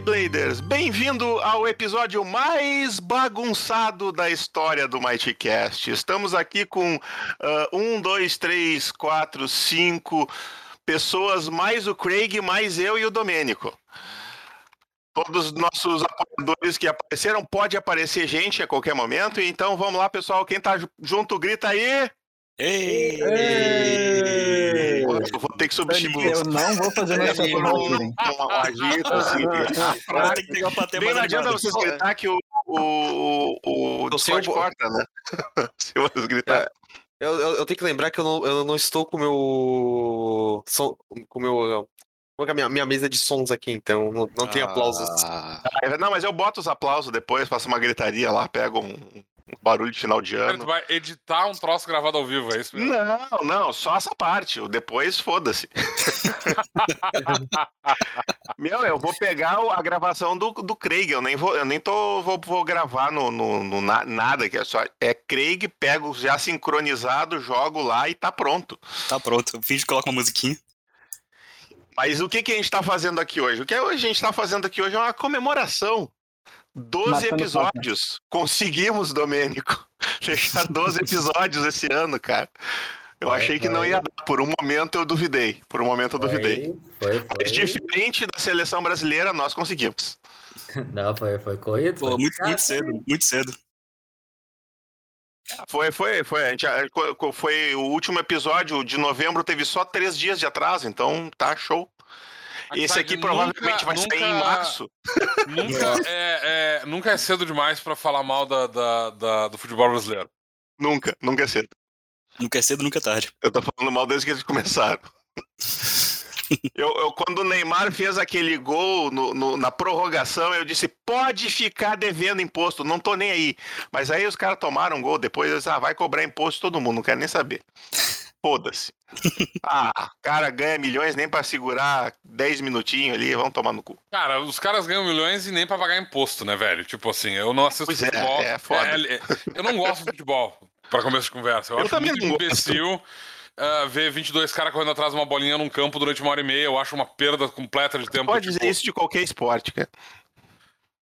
Bladers! Bem-vindo ao episódio mais bagunçado da história do Mighty Cast. Estamos aqui com uh, um, dois, três, quatro, cinco pessoas, mais o Craig, mais eu e o Domênico. Todos os nossos apoiadores que apareceram, pode aparecer gente a qualquer momento. Então vamos lá, pessoal. Quem tá junto, grita aí! Ei! Ei! Eu vou ter que substituir. Eu não vou fazer formatura? Um assim. Tem que pegar pra ter Bem, mais não adianta animado. vocês gritar que o, o, o, o Discord o- corta, né? Se vocês gritar. Eu, eu, eu tenho que lembrar que eu não, eu não estou com o meu. Som, com o meu. É é a minha, minha mesa de sons aqui, então não, não tem aplausos. Ah, Ah, Não, mas eu boto os aplausos depois, faço uma gritaria lá, pego um barulho de final de Cara, tu ano. vai editar um troço gravado ao vivo, é isso mesmo? Não, não, só essa parte. O depois, foda-se. Meu, eu vou pegar o- a gravação do, do Craig. Eu nem vou, eu nem tô, vou, vou gravar no, no, no na- nada, que é só. É Craig, pego já sincronizado, jogo lá e tá pronto. tá pronto. Finge que coloca uma musiquinha. Mas o que, que a gente tá fazendo aqui hoje? O que a gente tá fazendo aqui hoje é uma comemoração. 12 Matando episódios. Conseguimos, Domênico. Fechar 12 episódios esse ano, cara. Eu achei que não ia dar. Por um momento eu duvidei. Por um momento eu duvidei. Foi, foi. Mas diferente da seleção brasileira, nós conseguimos. Não, foi, foi corrido. Pô, foi- muito, muito cedo, muito cedo. Foi, foi, foi. A gente, foi o último episódio de novembro, teve só três dias de atraso, então tá show. Esse aqui Nunca- provavelmente vai sair em nunca- março. Nunca é, é- nunca é cedo demais pra falar mal da, da- da- do futebol brasileiro. Nunca, nunca é cedo. Nunca é cedo, nunca é tarde. Eu tô falando mal desde que eles começaram. Eu, eu- quando o Neymar fez aquele gol no- no- na prorrogação, eu disse: pode ficar devendo imposto, não tô nem aí. Mas aí os caras tomaram um gol depois, eles, ah, vai cobrar imposto todo mundo, não quero nem saber. Foda-se. Ah, cara ganha milhões nem pra segurar 10 minutinhos ali, vão tomar no cu. Cara, os caras ganham milhões e nem pra pagar imposto, né, velho? Tipo assim, eu não assisto Pois é, futebol. é foda. é- eu não gosto de futebol, pra começo de conversa. Eu, Eu acho também muito imbecil ah, ver 22 caras correndo atrás de uma bolinha num campo durante uma hora e meia. Eu acho uma perda completa de tempo. Pode tipo- dizer isso de qualquer esporte, cara.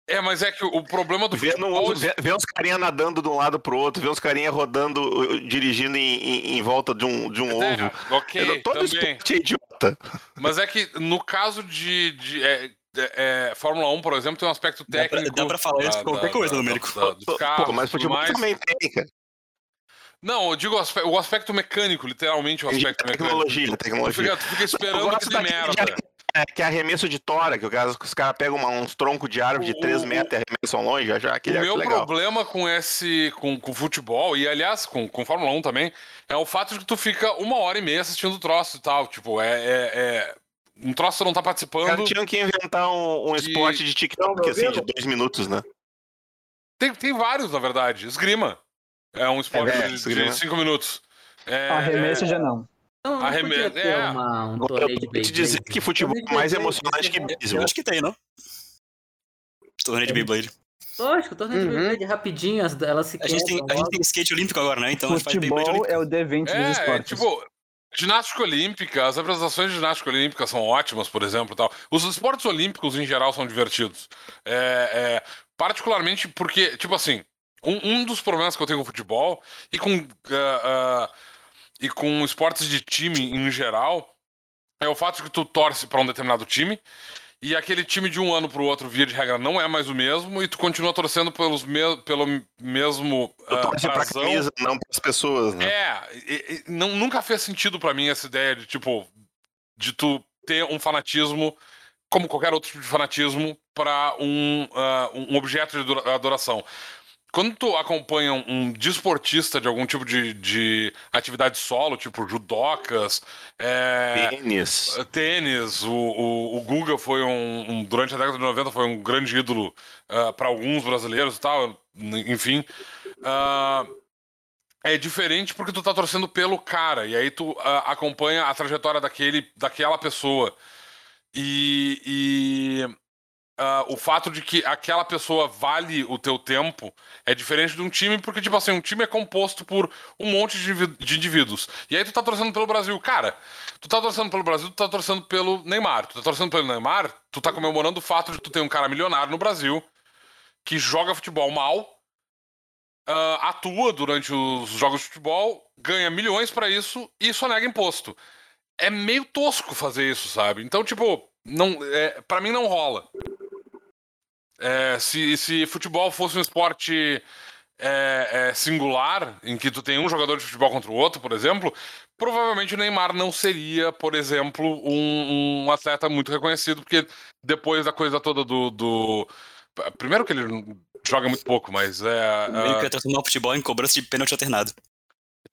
É, mas é que o problema do Vê, futebol... no, vê, vê uns carinha nadando de um lado pro outro, vê uns carinha rodando, uh, dirigindo em, em- em volta de um, de um É, ovo. ok, Todo também. esporte é idiota. Mas é que no caso de, de, é, é, é, Fórmula 1, por exemplo, tem um aspecto Dá pra- técnico. dá pra falar isso qualquer coisa, carros, Pô, mas futebol mais. também tem, cara. Não, eu digo o aspe- o aspecto mecânico, literalmente o aspecto mecânico. Tecnologia, Tu tecnologia. fica, tu fica esperando que dê merda. de- é, que é arremesso de tora, que cara- os caras pegam uma- uns troncos de árvore de O- 3 o- metros e arremessam longe, já, já O aquele meu legal. problema com esse. Com, com futebol, e aliás, com, com Fórmula 1 também, é o fato de que tu fica uma hora e meia assistindo o troço e tal. Tipo, é. é- é- um troço que tu não tá participando. tinham que inventar um, um de- esporte de TikTok, assim, de dois minutos, né? Tem, tem vários, na verdade. Esgrima. É um esporte É, de- de cinco minutos. É, Arremesso é- já não. Não, não Arreme- podia ter é. uma, um Eu torneio de vou te Beyblade. dizer que futebol é mais emocionante que Eu beisebol. acho que tem, não? Torneio de Beyblade. Lógico, torneio de Uhum. Beyblade rapidinho, as- elas se A gente, tem, quebram a gente logo. tem skate olímpico agora, né? Então a gente faz Beyblade Futebol olímpico. é o D20 dos É, esportes. tipo, ginástica olímpica, as apresentações de ginástica olímpica são ótimas, por exemplo, e tal. Os esportes olímpicos em geral são divertidos. É, é, particularmente porque, tipo assim, um, um dos problemas que eu tenho com futebol e com ah, ah, e com esportes de time em geral é o fato de que tu torce para um determinado time e aquele time de um ano pro outro, via de regra, não é mais o mesmo e tu continua torcendo pelos me pelo mesmo Tu ah, torce pra camisa, não pras pessoas, né? É, e- e não, nunca fez sentido pra mim essa ideia de, tipo, de tu ter um fanatismo, como qualquer outro tipo de fanatismo, pra um, ah, um objeto de adora- adoração. Quando tu acompanha um, desportista de algum tipo de, de atividade solo, tipo judocas, é, Tênis. tênis, o, o, o Guga foi um, um- Durante a década de 90 foi um grande ídolo para alguns brasileiros e tal, enfim. ah, é diferente porque tu tá torcendo pelo cara, e aí tu ah, acompanha a trajetória daquele, daquela pessoa. E, e ah, o fato de que aquela pessoa vale o teu tempo é diferente de um time, porque, tipo assim, um time é composto por um monte de indiví- de indivíduos. E aí tu tá torcendo pelo Brasil. Cara, tu tá torcendo pelo Brasil, tu tá torcendo pelo Neymar. Tu tá torcendo pelo Neymar, tu tá comemorando o fato de tu ter um cara milionário no Brasil que joga futebol mal, ah, atua durante os jogos de futebol, ganha milhões pra isso e só nega imposto. É meio tosco fazer isso, sabe? Então, tipo, não, é, para mim não rola. É, se, se futebol fosse um esporte é, é, singular, em que tu tem um jogador de futebol contra o outro, por exemplo, provavelmente o Neymar não seria, por exemplo, um, um atleta muito reconhecido, porque depois da coisa toda do. do- Primeiro que ele joga muito pouco, mas é. Meio ah, que ia transformar o futebol em cobrança de pênalti alternado.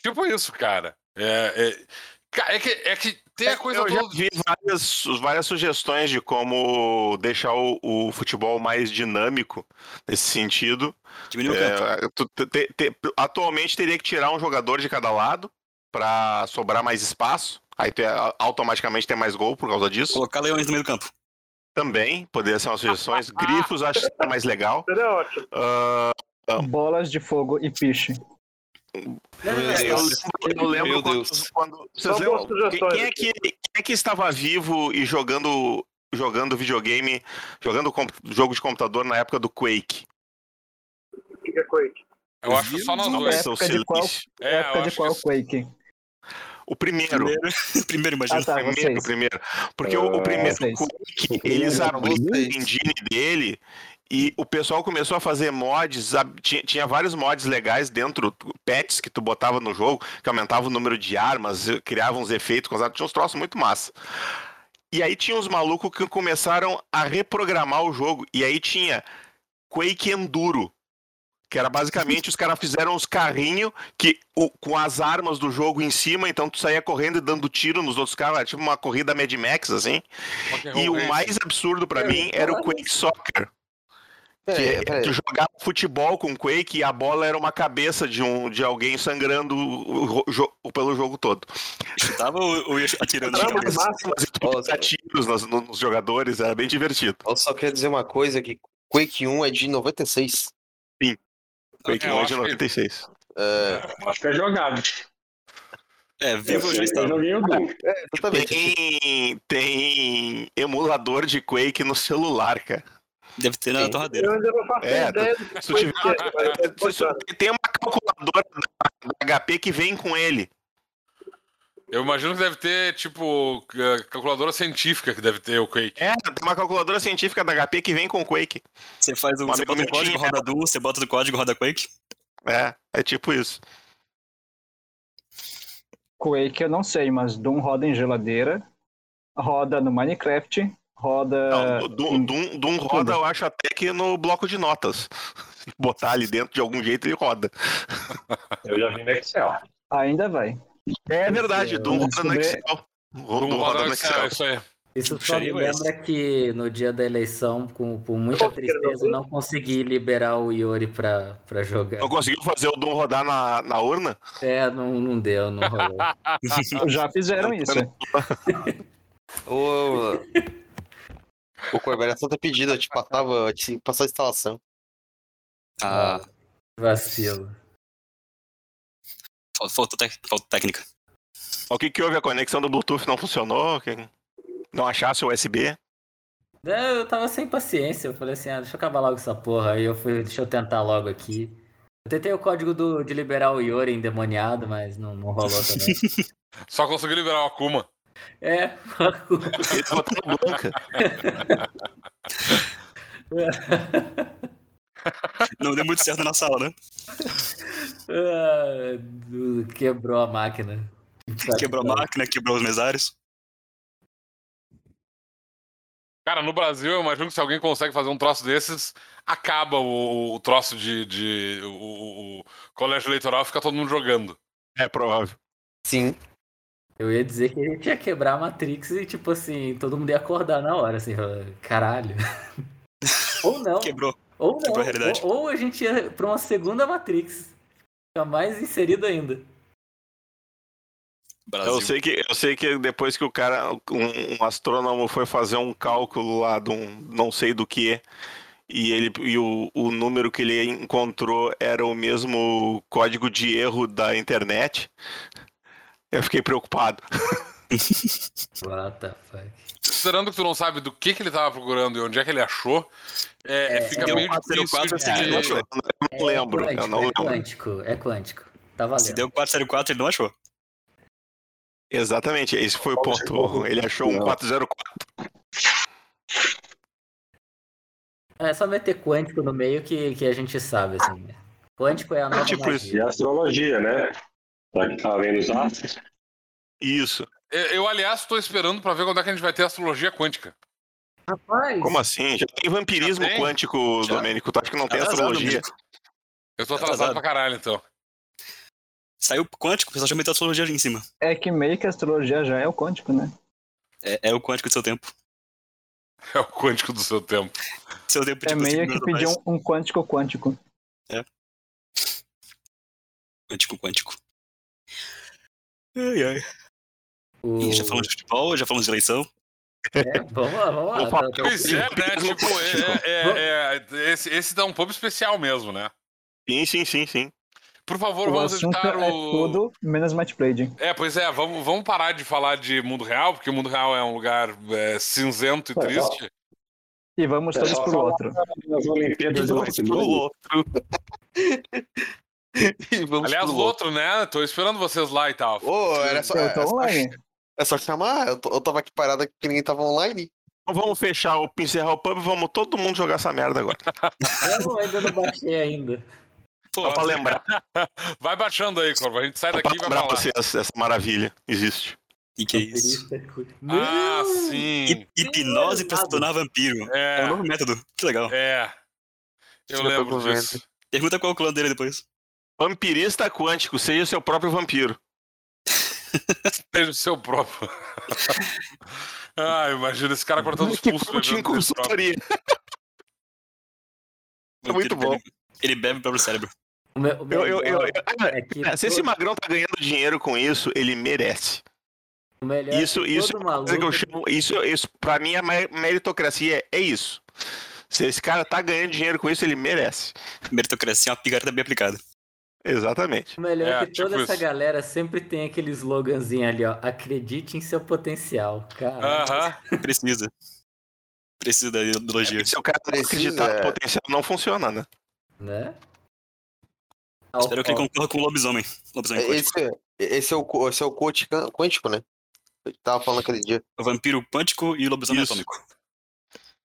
Tipo isso, cara. É, é, ca- é que, é que tem a coisa Eu já vi várias, várias sugestões de como deixar o, o futebol mais dinâmico nesse sentido. Diminuiu o campo. É, tu te- te- te- atualmente teria que tirar um jogador de cada lado para sobrar mais espaço. Aí tu ia automaticamente ter mais gol por causa disso. Colocar leões no meio do campo. Também poderia ser uma sugestões. Grifos acho que é mais legal. Seria ótimo. Ah, Bolas de fogo e piche. É, eu lembro, eu lembro Meu quando, vocês lembram? Quem, é que, quem é que estava vivo e jogando jogando videogame, jogando jogo de computador na época do Quake? O que que é Quake? Eu acho que só nós Na dois. Nossa, o época de qual-. É, eu época de qual que- Quake? O primeiro. Primeiro, primeiro imagina. Ah, tá, primeiro, vocês. o primeiro. Porque o, o primeiro vocês. Quake, eles abriram o engine dele e o pessoal começou a fazer mods, tinha, tinha vários mods legais dentro, pets que tu botava no jogo, que aumentava o número de armas, eh, criava uns efeitos, tinha uns troços muito massa. E aí tinha uns malucos que começaram a reprogramar o jogo, e aí tinha Quake Enduro, que era basicamente os caras fizeram uns carrinhos que o- com as armas do jogo em cima, então tu saía correndo e dando tiro nos outros caras, era tipo uma corrida Mad Max assim. E o mais absurdo pra mim era o Quake Soccer, que Peraí, peraí. tu jogava futebol com Quake e a bola era uma cabeça de um de alguém sangrando o, ro- jo- pelo jogo todo. Ou, ou ia atirando de cabeça? máxima. Mas tu podia dar tiros nos, nos jogadores, era bem divertido. Eu só queria dizer uma coisa, que Quake 1 é de 96. Quake É, eu 1 acho de que- 96. É, Acho que é jogável. É, vivo eu já estava. joguei o é, exatamente. Tem, tem emulador de Quake no celular, cara. Deve ter na Sim. torradeira. Eu ainda não faço É, ideia do que Se tiver- é. Tem uma calculadora da, HP que vem com ele. Eu imagino que deve ter, tipo, eh, calculadora científica que deve ter o Quake. É, tem uma calculadora científica da HP que vem com o Quake. Você faz um, você bota minutinha, código, roda Doom, você bota do código, roda Quake. É, é tipo isso. Quake eu não sei, mas Doom roda em geladeira, roda no Minecraft, roda. Não, Doom, em- Doom, Doom roda, eu acho até que no bloco de notas. Botar ali dentro de algum jeito, ele roda. Eu já vi no Excel. Ainda vai. É verdade, Doom roda no Excel. Doom roda no Excel, isso aí. Isso só me esse. lembra que no dia da eleição, com, por muita tristeza, não consegui liberar o Yuri pra, pra jogar. Não conseguiu fazer o Doom rodar na, na urna? É, não, não deu, não rolou. Já fizeram isso. Ô, Ô, Corber, era tanta pedida, eu te passava, eu te passava a instalação. Ah, Vacilo. fal- faltou, tec- faltou técnica. O que que houve? A conexão do Bluetooth não funcionou? Que- Não achasse o USB? É, eu tava sem paciência, eu falei assim, ah, deixa eu acabar logo essa porra. Aí eu fui, deixa eu tentar logo aqui. Eu tentei o código do, de liberar o Yuri endemoniado, mas não, não rolou também. Só consegui liberar o Akuma. É, Ele tá botando blanca. Não deu muito certo na sala, né? Ah, quebrou a máquina. Quebrou a máquina, quebrou os mesários. Cara, no Brasil, eu imagino que se alguém consegue fazer um troço desses, acaba o, o troço de. de o, o- o colégio eleitoral fica todo mundo jogando. É provável. Sim. Eu ia dizer que a gente ia quebrar a Matrix e, tipo assim, todo mundo ia acordar na hora, assim, caralho. Ou não. Quebrou. Ou não. quebrou a realidade. Ou, ou a gente ia pra uma segunda Matrix. Fica mais inserido ainda. Brasil. Eu sei, que, eu sei que depois que o cara, um, um astrônomo foi fazer um cálculo lá de um não sei do que, e, ele, e o, o número que ele encontrou era o mesmo código de erro da internet, eu fiquei preocupado. What the fuck? Considerando que tu não sabe do que, que ele tava procurando e onde é que ele achou, é, É, fica deu meio quatro, difícil quatro, de... ele não achou. Eu não lembro, é eu quântico, não é lembro. quântico, é quântico. Tá valendo. Se deu 404, ele não achou. Exatamente, esse foi o ponto. Ele achou um Não. 404. É só meter quântico no meio que, que a gente sabe, assim. Quântico é a nova tipo isso. E magia. astrologia, né? Pra quem tá vendo os astros. Isso. Eu, eu, aliás, estou esperando pra ver quando é que a gente vai ter astrologia quântica. Rapaz, Como assim? Já tem vampirismo Já tem? quântico, Já. Domênico. Tu acha que não tem Atrasado, astrologia? amigo. Eu tô Tá atrasado atrasado. pra caralho, então. Saiu quântico, o pessoal já meteu astrologia ali em cima. É que meio que a astrologia já é o quântico, né? É, é o quântico do seu tempo. É o quântico do seu tempo. Seu tempo, É tipo, meio que pedir um, um quântico quântico. Quântico, quântico. Ai, ai. o... Ih, já falamos de futebol, já falamos de eleição. É, vamos lá, vamos lá. Falar. Tá- tá- Pois é, né? Tipo, é, é- é- esse, esse dá um pouco especial mesmo, né? Sim, sim, sim, sim. Por favor, O vamos evitar é o. tudo menos match playing. É, pois é, vamos, vamos parar de falar de mundo real, porque o mundo real é um lugar é, cinzento e É, triste. E vamos É todos pro outro. Nas Olimpíadas do pro outro. Vamos Aliás, o outro, né? Tô esperando vocês lá e tal. Ô, era só, Eu é, tô só, online. é só chamar. Eu, tô- eu tava aqui parado que ninguém tava online. Então vamos fechar, o encerrar o pub e vamos todo mundo jogar essa merda agora. Eu ainda não baixei ainda. Pô, Só pra lembrar, Vai baixando aí, Corvo. A gente sai só pra daqui e vai lembrar falar. vocês essa maravilha. Existe. e que é isso? Ah, Não! sim. Hip- Hipnose pra se tornar vampiro. É um É, novo método. Que legal. é. Eu Tira lembro pra disso. Pergunta qual é o clã dele depois. Vampirista quântico, seja seu próprio vampiro. Seja o seu próprio. ah, imagina esse cara cortando os Que pulsos. próprio. consultoria. É muito bom. Ele bebe o próprio cérebro. O meu, o Eu, eu, eu, eu- é que é, se esse magrão tá ganhando dinheiro com isso, ele merece. o melhor é que Isso, isso, é uma coisa que eu maluco- chamo, isso, isso, pra mim, a me- meritocracia é, é isso. Se esse cara tá ganhando dinheiro com isso, ele merece. Meritocracia é uma picareta bem aplicada. Exatamente. O melhor é, É, que tipo toda essa isso. galera sempre tem aquele sloganzinho ali, ó. Acredite em seu potencial. Cara, Aham. Precisa. Precisa da ideologia. Se o cara Precisa, acreditar é. no potencial, não funciona, né? né? Espero que ele concorra com o lobisomem. Lobisomem quântico. Esse, esse, é o, esse é o coach quântico, né? Eu tava falando aquele dia. O vampiro quântico e lobisomem Isso. atômico.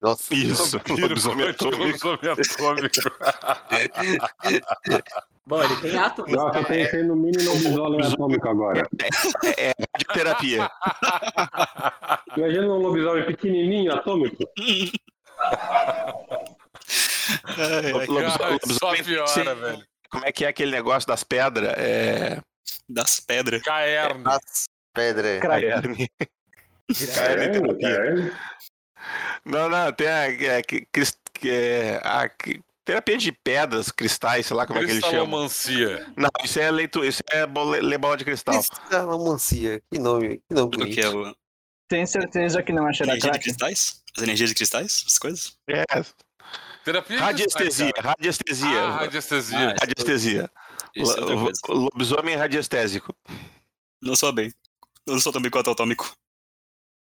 Nossa. Isso. Lobisomem atômico. lobisomem atômico. Bom, ele tem átomos. Não, eu tô pensando no mini lobisomem atômico agora. É, radioterapia. Imagina um lobisomem pequenininho atômico. Ai, ai. Lobis- Cara, só lobisomem- piora, Sim. velho. Como é que é aquele negócio das pedras? É. Das pedras. Caerne. As pedras. Caerne. Caramba, cara. Não, não, tem a, é, que- que é, a que- terapia de pedras, cristais, sei lá como é que eles chamam. Cristalomancia. Não, isso é leitura, isso é bole- ler bola de cristal. Cristalomancia. Que nome, que nome O que é bonito. o Tem certeza que não é cheirar energia de cristais? As energias de cristais? Essas coisas? É, Terapia de radiestesia, cristais, radiestesia. Ah, radiestesia. Ah, Radiestesia. É Lo- coisa. Lobisomem radiestésico. Não sou bem. Não sou também quanto atômico.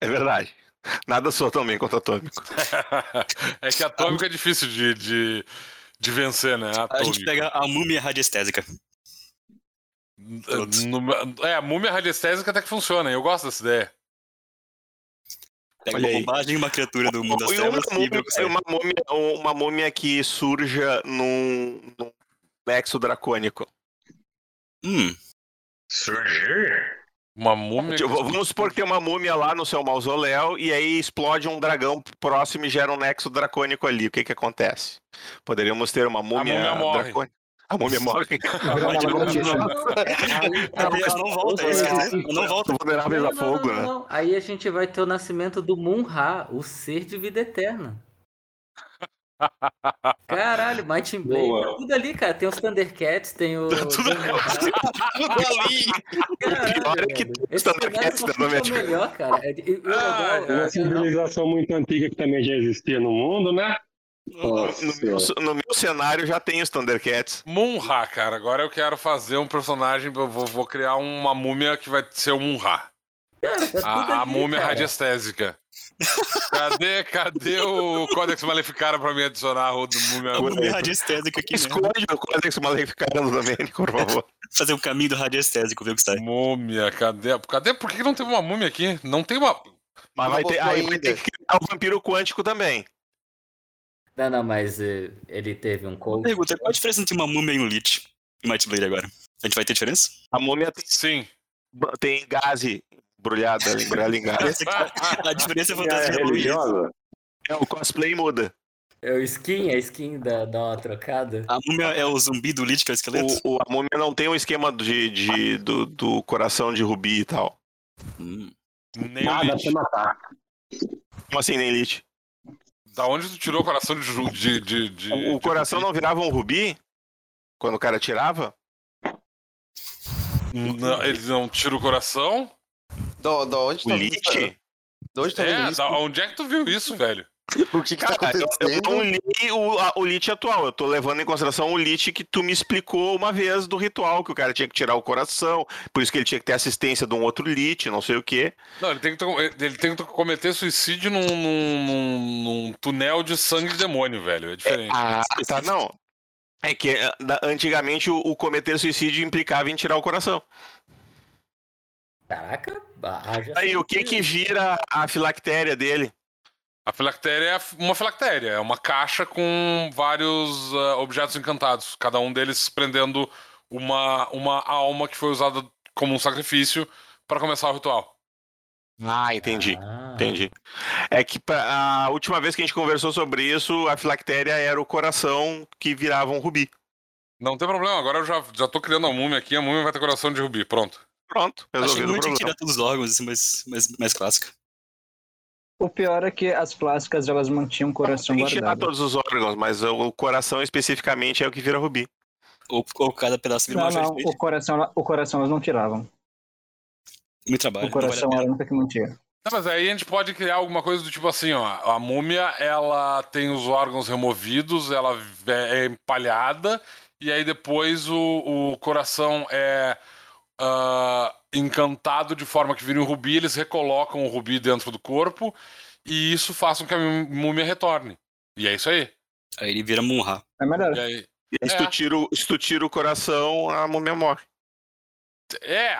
É verdade. Nada sou também contra atômico. é que atômico é difícil de, de, de vencer, né? A Atômico. gente pega a múmia radiestésica. No- É, a múmia radiestésica até que funciona, eu gosto dessa ideia. Pega Olha uma bombagem e uma criatura do mundo das uma trevas e o múmia, uma, múmia, uma múmia que surja num, num nexo dracônico. Hum, Surgir? Uma múmia. Tipo, vamos supor que tem uma múmia lá no seu mausoléu e aí explode um dragão próximo e gera um nexo dracônico ali. O que que acontece? Poderíamos ter uma múmia, múmia morre. dracônica. A múmia morre. Aí, ela não volta, é dizer? Ela não volta. Vulneráveis Não, a não, fogo, não, né? Aí a gente vai ter o nascimento do Munra, o ser de vida eterna. Caralho, Might and Blade, Boa. tá tudo ali, cara. Tem os Thundercats, tem o. Tá tudo- o- Tudo ali. Caralho, pior é que os Esse Thundercats cenário também, é o melhor, cara. É, Ah, legal- Uma civilização muito antiga que também já existia no mundo, né? Nossa No meu, no meu cenário já tem os Thundercats. Munra, cara. Agora eu quero fazer um personagem. Eu vou, vou criar uma múmia que vai ser o Munra. Cara, tá A, a ali, múmia cara. radiestésica. Cadê, cadê o Codex Maleficara pra me adicionar o do múmia? A múmia radiestésica aqui? Esconde o Codex Maleficarum do Domênico, por favor. Fazer o caminho do radiestésico, ver o que sai. Múmia, cadê? Cadê? Por que não teve uma múmia aqui? Não tem uma. Mas Não vai ter, aí vai ter que criar o vampiro quântico também. Não, não, mas eh, ele teve um cold. Pergunta, qual a diferença entre uma múmia e um lich? E Might Blade agora? A gente vai ter diferença? A múmia tem, Sim. tem gaze embrulhada, embrulhada em gás. Essa aqui- a diferença é É fantasia da Luiz. religiosa? É, o cosplay muda. É o skin, a skin da, dá uma trocada. A múmia é o zumbi do lich, que é o esqueleto? O, o- a múmia não tem um esquema de, de- do, do coração de rubi e tal. Hum. Nem o Ah, dá Lich. pra matar. Como assim, nem elite? Da onde tu tirou o coração de. de, de, de- O, coração não virava um rubi? Quando o cara tirava? Não, ele não tira o coração? Da, da onde O tá Lich? Da onde tá vendo É, isso? da, onde é que tu viu isso, velho? O que que tá Cara, eu, eu acontecendo? não li o, a- o Lich atual, eu tô levando em consideração o Lich que tu me explicou uma vez do ritual, que o cara tinha que tirar o coração, por isso que ele tinha que ter assistência de um outro Lich, não sei o quê. Não, ele tem que, ele tem que cometer suicídio num, num, num- num túnel de sangue de demônio, velho. É diferente. Ah, tá, não. É que eh, antigamente o, o cometer suicídio implicava em tirar o coração. Caraca, haja Aí, o que que vira a filactéria dele? A filactéria é uma filactéria, é uma caixa com vários ah, objetos encantados, cada um deles prendendo uma, uma alma que foi usada como um sacrifício para começar o ritual. Ah, entendi. Ah, Entendi. É que pra- a última vez que a gente conversou sobre isso, a filactéria era o coração que virava um rubi. Não tem problema, agora eu já, já tô criando a múmia aqui, a múmia vai ter coração de rubi, pronto. Pronto, resolvido o muito que problema. tirar todos os órgãos, assim, mais, mais, mais clássica. O pior é que as clássicas elas mantinham o coração Tem que tirar guardado. todos os órgãos, mas o coração especificamente é o que vira rubi. Ou, ou cada pedaço vira Não, uma não, o coração, o coração elas não tiravam. Muito trabalho. O não vale coração pena. era a única que mantinha. Não, mas aí a gente pode criar alguma coisa do tipo assim, ó. A múmia, ela tem os órgãos removidos, ela é é empalhada, e aí depois o, o coração é ah, encantado de forma que vira um rubi, eles recolocam o rubi dentro do corpo, e isso faz com que a múmia retorne. E é isso aí. Aí ele vira Munra. É melhor. E aí E se, É. tu tira, o- se tu tira o coração, a múmia morre. é.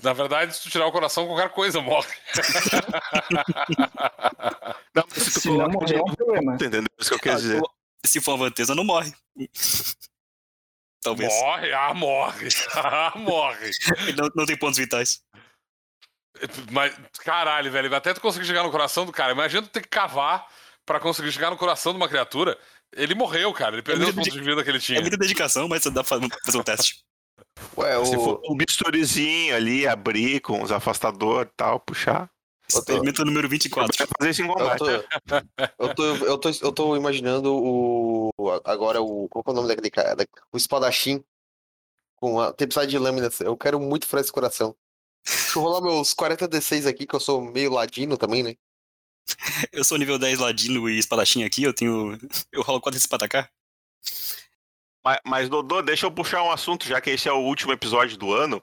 Na verdade, se tu tirar o coração, qualquer coisa morre. Não, se tu Se não coloca morrer é um problema. Entendeu? É isso que eu quero Ah, dizer. Se for uma Vantesa, não morre. Talvez. Morre, ah, morre. Ah, morre. Não, não tem pontos vitais. Mas, caralho, velho, até tu conseguir chegar no coração do cara. Imagina tu ter que cavar pra conseguir chegar no coração de uma criatura. Ele morreu, cara. Ele perdeu os muito pontos de vida que ele tinha. É muita dedicação, mas dá pra fazer um teste. Ué, Se o... for um bisturizinho ali, abrir com os afastadores e tal, puxar. Experimento número 24. Vai fazer isso em Eu tô, eu, tô, eu, tô, eu tô imaginando o. Agora o. Qual que é o nome daquele cara? O espadachim. Com a tempestade de lâminas. Eu quero muito furar esse coração. Deixa eu rolar meus 40 D6 aqui, que eu sou meio ladino também, né? Eu sou nível 10 ladino e espadachim aqui, eu tenho. Eu rolo 4 esse pra atacar. Mas, mas, Dodô, deixa eu puxar um assunto, já que esse é o último episódio do ano.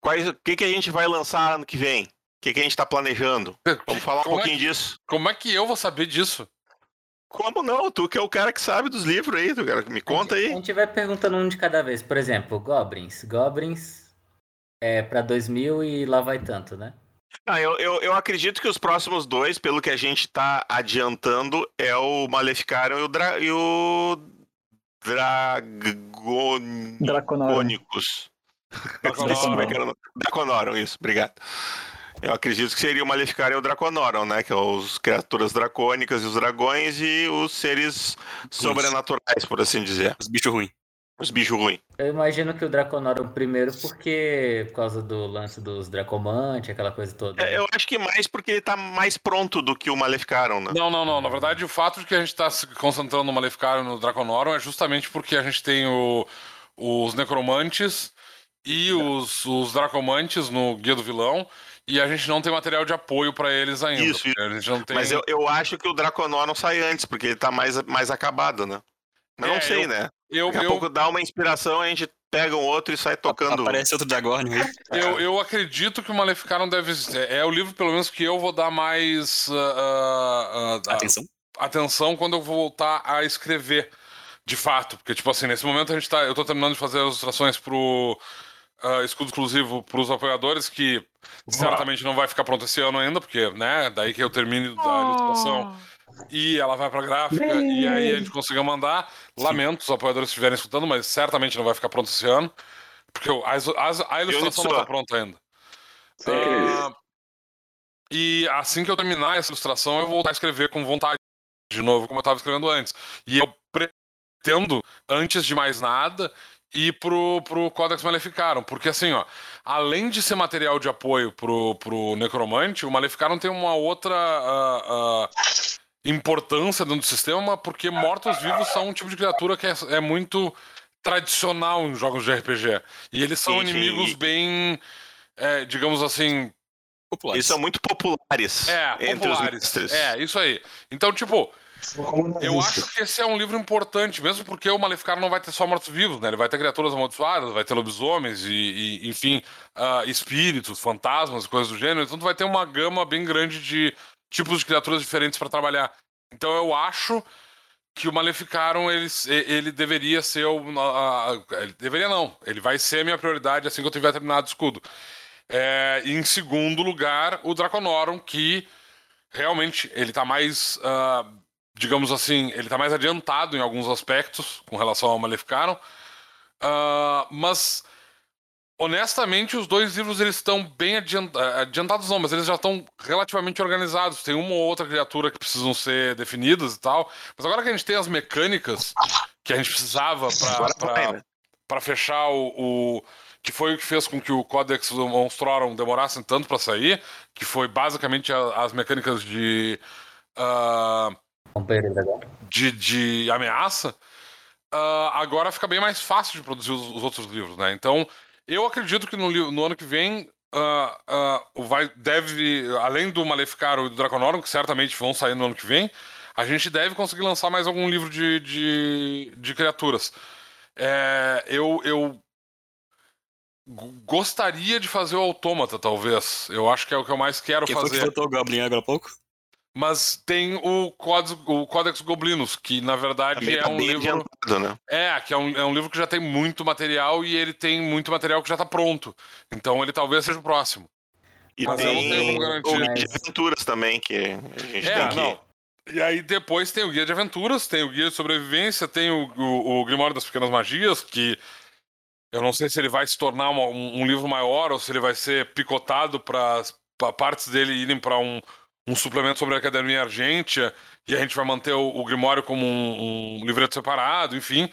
Quais, o que, que a gente vai lançar ano que vem? O que, que a gente tá planejando? Vamos falar um Como é pouquinho que- disso. Como é que eu vou saber disso? Como não? Tu que é o cara que sabe dos livros aí, tu, cara, me conta A aí. gente vai perguntando um de cada vez. Por exemplo, Goblins. Goblins é pra 2000 e lá vai tanto, né? Ah, eu, eu, eu acredito que os próximos dois, pelo que a gente tá adiantando, é o Maleficaram e o, Dra e o. Draconorum. Como é. Draconorum, isso, obrigado. Eu acredito que seria o Maleficaram e o Draconorum, né? Que é os criaturas dracônicas e os dragões e os seres sobrenaturais, por assim dizer. Os bichos ruins. Os bichos ruins. Eu imagino que o Draconorum primeiro, porque por causa do lance dos Dracomantes, aquela coisa toda. É, eu acho que mais porque ele tá mais pronto do que o Maleficaram, né? Não, não, não. Na verdade, o fato de que a gente tá se concentrando no Maleficarum e no Draconorum é justamente porque a gente tem o- os Necromantes e os, os Dracomantes no Guia do Vilão. E a gente não tem material de apoio pra eles ainda. Isso, porque A gente não tem... Mas eu, eu acho que o Draconorum sai antes, porque ele tá mais, mais acabado, né? Mas É, não sei, eu- né? eu, Daqui a eu, pouco dá uma inspiração, a gente pega um outro e sai tocando. Aparece outro Dragorn aí. Eu, eu acredito que o Maleficarum deve ser. É o livro, pelo menos, que eu vou dar mais ah, ah, ah, Atenção. atenção quando eu vou voltar a escrever. De fato. Porque, tipo assim, nesse momento a gente tá. Eu tô terminando de fazer as ilustrações pro ah, escudo exclusivo pros apoiadores, que certamente não vai ficar pronto esse ano ainda, porque, né? Daí que eu termine a ilustração. E ela vai pra gráfica, e aí a gente consiga mandar. Lamento os apoiadores que estiverem escutando, mas certamente não vai ficar pronto esse ano. Porque o- a, a- a ilustração não só. tá pronta ainda. Ah, e assim que eu terminar essa ilustração, eu vou voltar a escrever com vontade de novo, como eu estava escrevendo antes. E eu pretendo, antes de mais nada, ir pro, pro Codex Maleficarum. Porque assim, ó, além de ser material de apoio pro, pro Necromante, o Maleficarum tem uma outra ah, ah, importância dentro do sistema, porque mortos-vivos são um tipo de criatura que é, é muito tradicional em jogos de RPG. E eles são Sim, sim. inimigos bem, é, digamos assim, Populares. Eles são muito populares é, entre os populares. mestres. É, isso aí. Então, tipo, eu acho que esse é um livro importante, mesmo porque o Maleficarum não vai ter só mortos-vivos, né? Ele vai ter criaturas amaldiçoadas, vai ter lobisomens e, e, enfim, ah, espíritos, fantasmas, coisas do gênero. Então, tu vai ter uma gama bem grande de tipos de criaturas diferentes para trabalhar. Então, eu acho que o Maleficarum, ele, ele deveria ser o... a- a- ele deveria não. Ele vai ser a minha prioridade assim que eu tiver terminado o escudo. É, e em segundo lugar, o Draconorum, que realmente ele tá mais, ah, digamos assim, ele tá mais adiantado em alguns aspectos com relação ao Maleficarum. Ah, mas, honestamente, os dois livros eles estão bem adiant- ah, adiantados, não, mas eles já estão relativamente organizados. Tem uma ou outra criatura que precisam ser definidas e tal. Mas agora que a gente tem as mecânicas que a gente precisava para para fechar o, o- que foi o que fez com que o Codex do Monstrorum demorasse tanto para sair, que foi basicamente a- as mecânicas de ah, Companheiro do dragão. de, de ameaça, ah, agora fica bem mais fácil de produzir os, os outros livros, né? Então, eu acredito que no, no ano que vem ah, o vai deve, além do Maleficarum e do Draconorum, que certamente vão sair no ano que vem, a gente deve conseguir lançar mais algum livro de, de, de criaturas. É, eu, eu gostaria de fazer o Autômata, talvez. Eu acho que é o que eu mais quero Quem foi que fazer. o Goblin agora há pouco? Mas tem o Codex, o Codex Goblinos, que na verdade é tá um livro. adiantado, né? É, que é um, é um livro que já tem muito material e ele tem muito material que já tá pronto. Então ele talvez seja o próximo. E Mas eu não tenho tem como garantir. o guia de aventuras também, que a gente É, tem que... não. E aí depois tem o Guia de Aventuras, tem o Guia de Sobrevivência, tem o, o, o Grimório das Pequenas Magias, que eu não sei se ele vai se tornar uma- um, um livro maior ou se ele vai ser picotado para partes dele irem para um, um suplemento sobre a Academia Argentia, e a gente vai manter o, o Grimório como um, um livreto separado, enfim.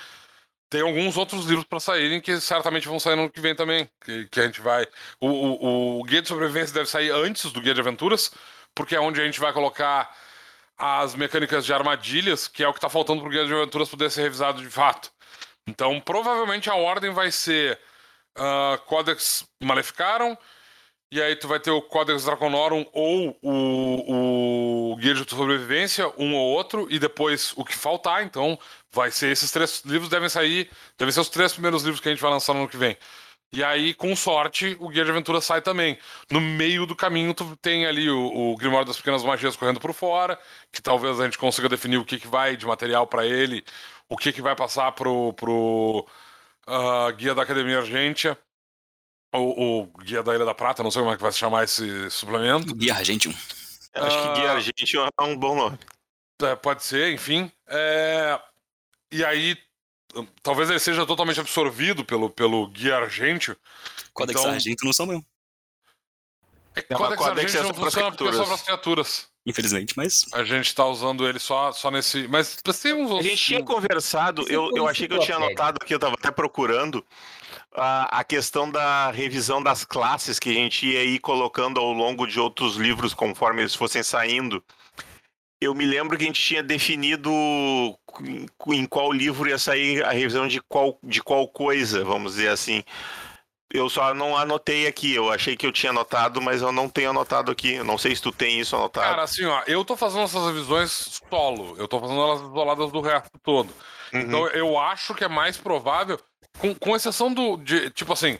Tem alguns outros livros para saírem que certamente vão sair no ano que vem também. Que, que a gente vai. O, o, o Guia de Sobrevivência deve sair antes do Guia de Aventuras, porque é onde a gente vai colocar as mecânicas de armadilhas, que é o que está faltando para o Guia de Aventuras poder ser revisado de fato. Então, provavelmente a ordem vai ser ah, Codex Maleficarum, e aí tu vai ter o Codex Draconorum ou o, o Guia de Sobrevivência, um ou outro, e depois o que faltar. Então, vai ser esses três livros devem sair, devem ser os três primeiros livros que a gente vai lançar no ano que vem. E aí, com sorte, o Guia de Aventura sai também. No meio do caminho, tu tem ali o, o Grimório das Pequenas Magias correndo por fora, que talvez a gente consiga definir o que, que vai de material para ele, o que, que vai passar pro, pro ah, Guia da Academia Argentia, ou o Guia da Ilha da Prata, não sei como é que vai se chamar esse suplemento. Guia Argentium. Eu Acho que Guia Ah. Argentino é um bom nome. É, pode ser, enfim. É, E aí, talvez ele seja totalmente absorvido pelo, pelo Guia Argentio. Codex Então- Argento não são meu. É, Não, Codex Codex Argentio é não funciona porque é só para as criaturas. Infelizmente, mas. A gente tá usando ele só, só nesse. Mas tem uns A gente tinha conversado, eu, eu achei que eu tinha anotado aqui, eu estava até procurando a, a questão da revisão das classes que a gente ia ir colocando ao longo de outros livros conforme eles fossem saindo. Eu me lembro que a gente tinha definido em, em qual livro ia sair a revisão de qual, de qual coisa, vamos dizer assim. Eu só não anotei aqui, eu achei que eu tinha anotado, mas eu não tenho anotado aqui. Eu não sei se tu tem isso anotado. Cara, assim, ó, eu tô fazendo essas revisões solo. Eu tô fazendo elas isoladas do resto todo. Uhum. Então eu acho que é mais provável, com, com exceção do. De, tipo assim,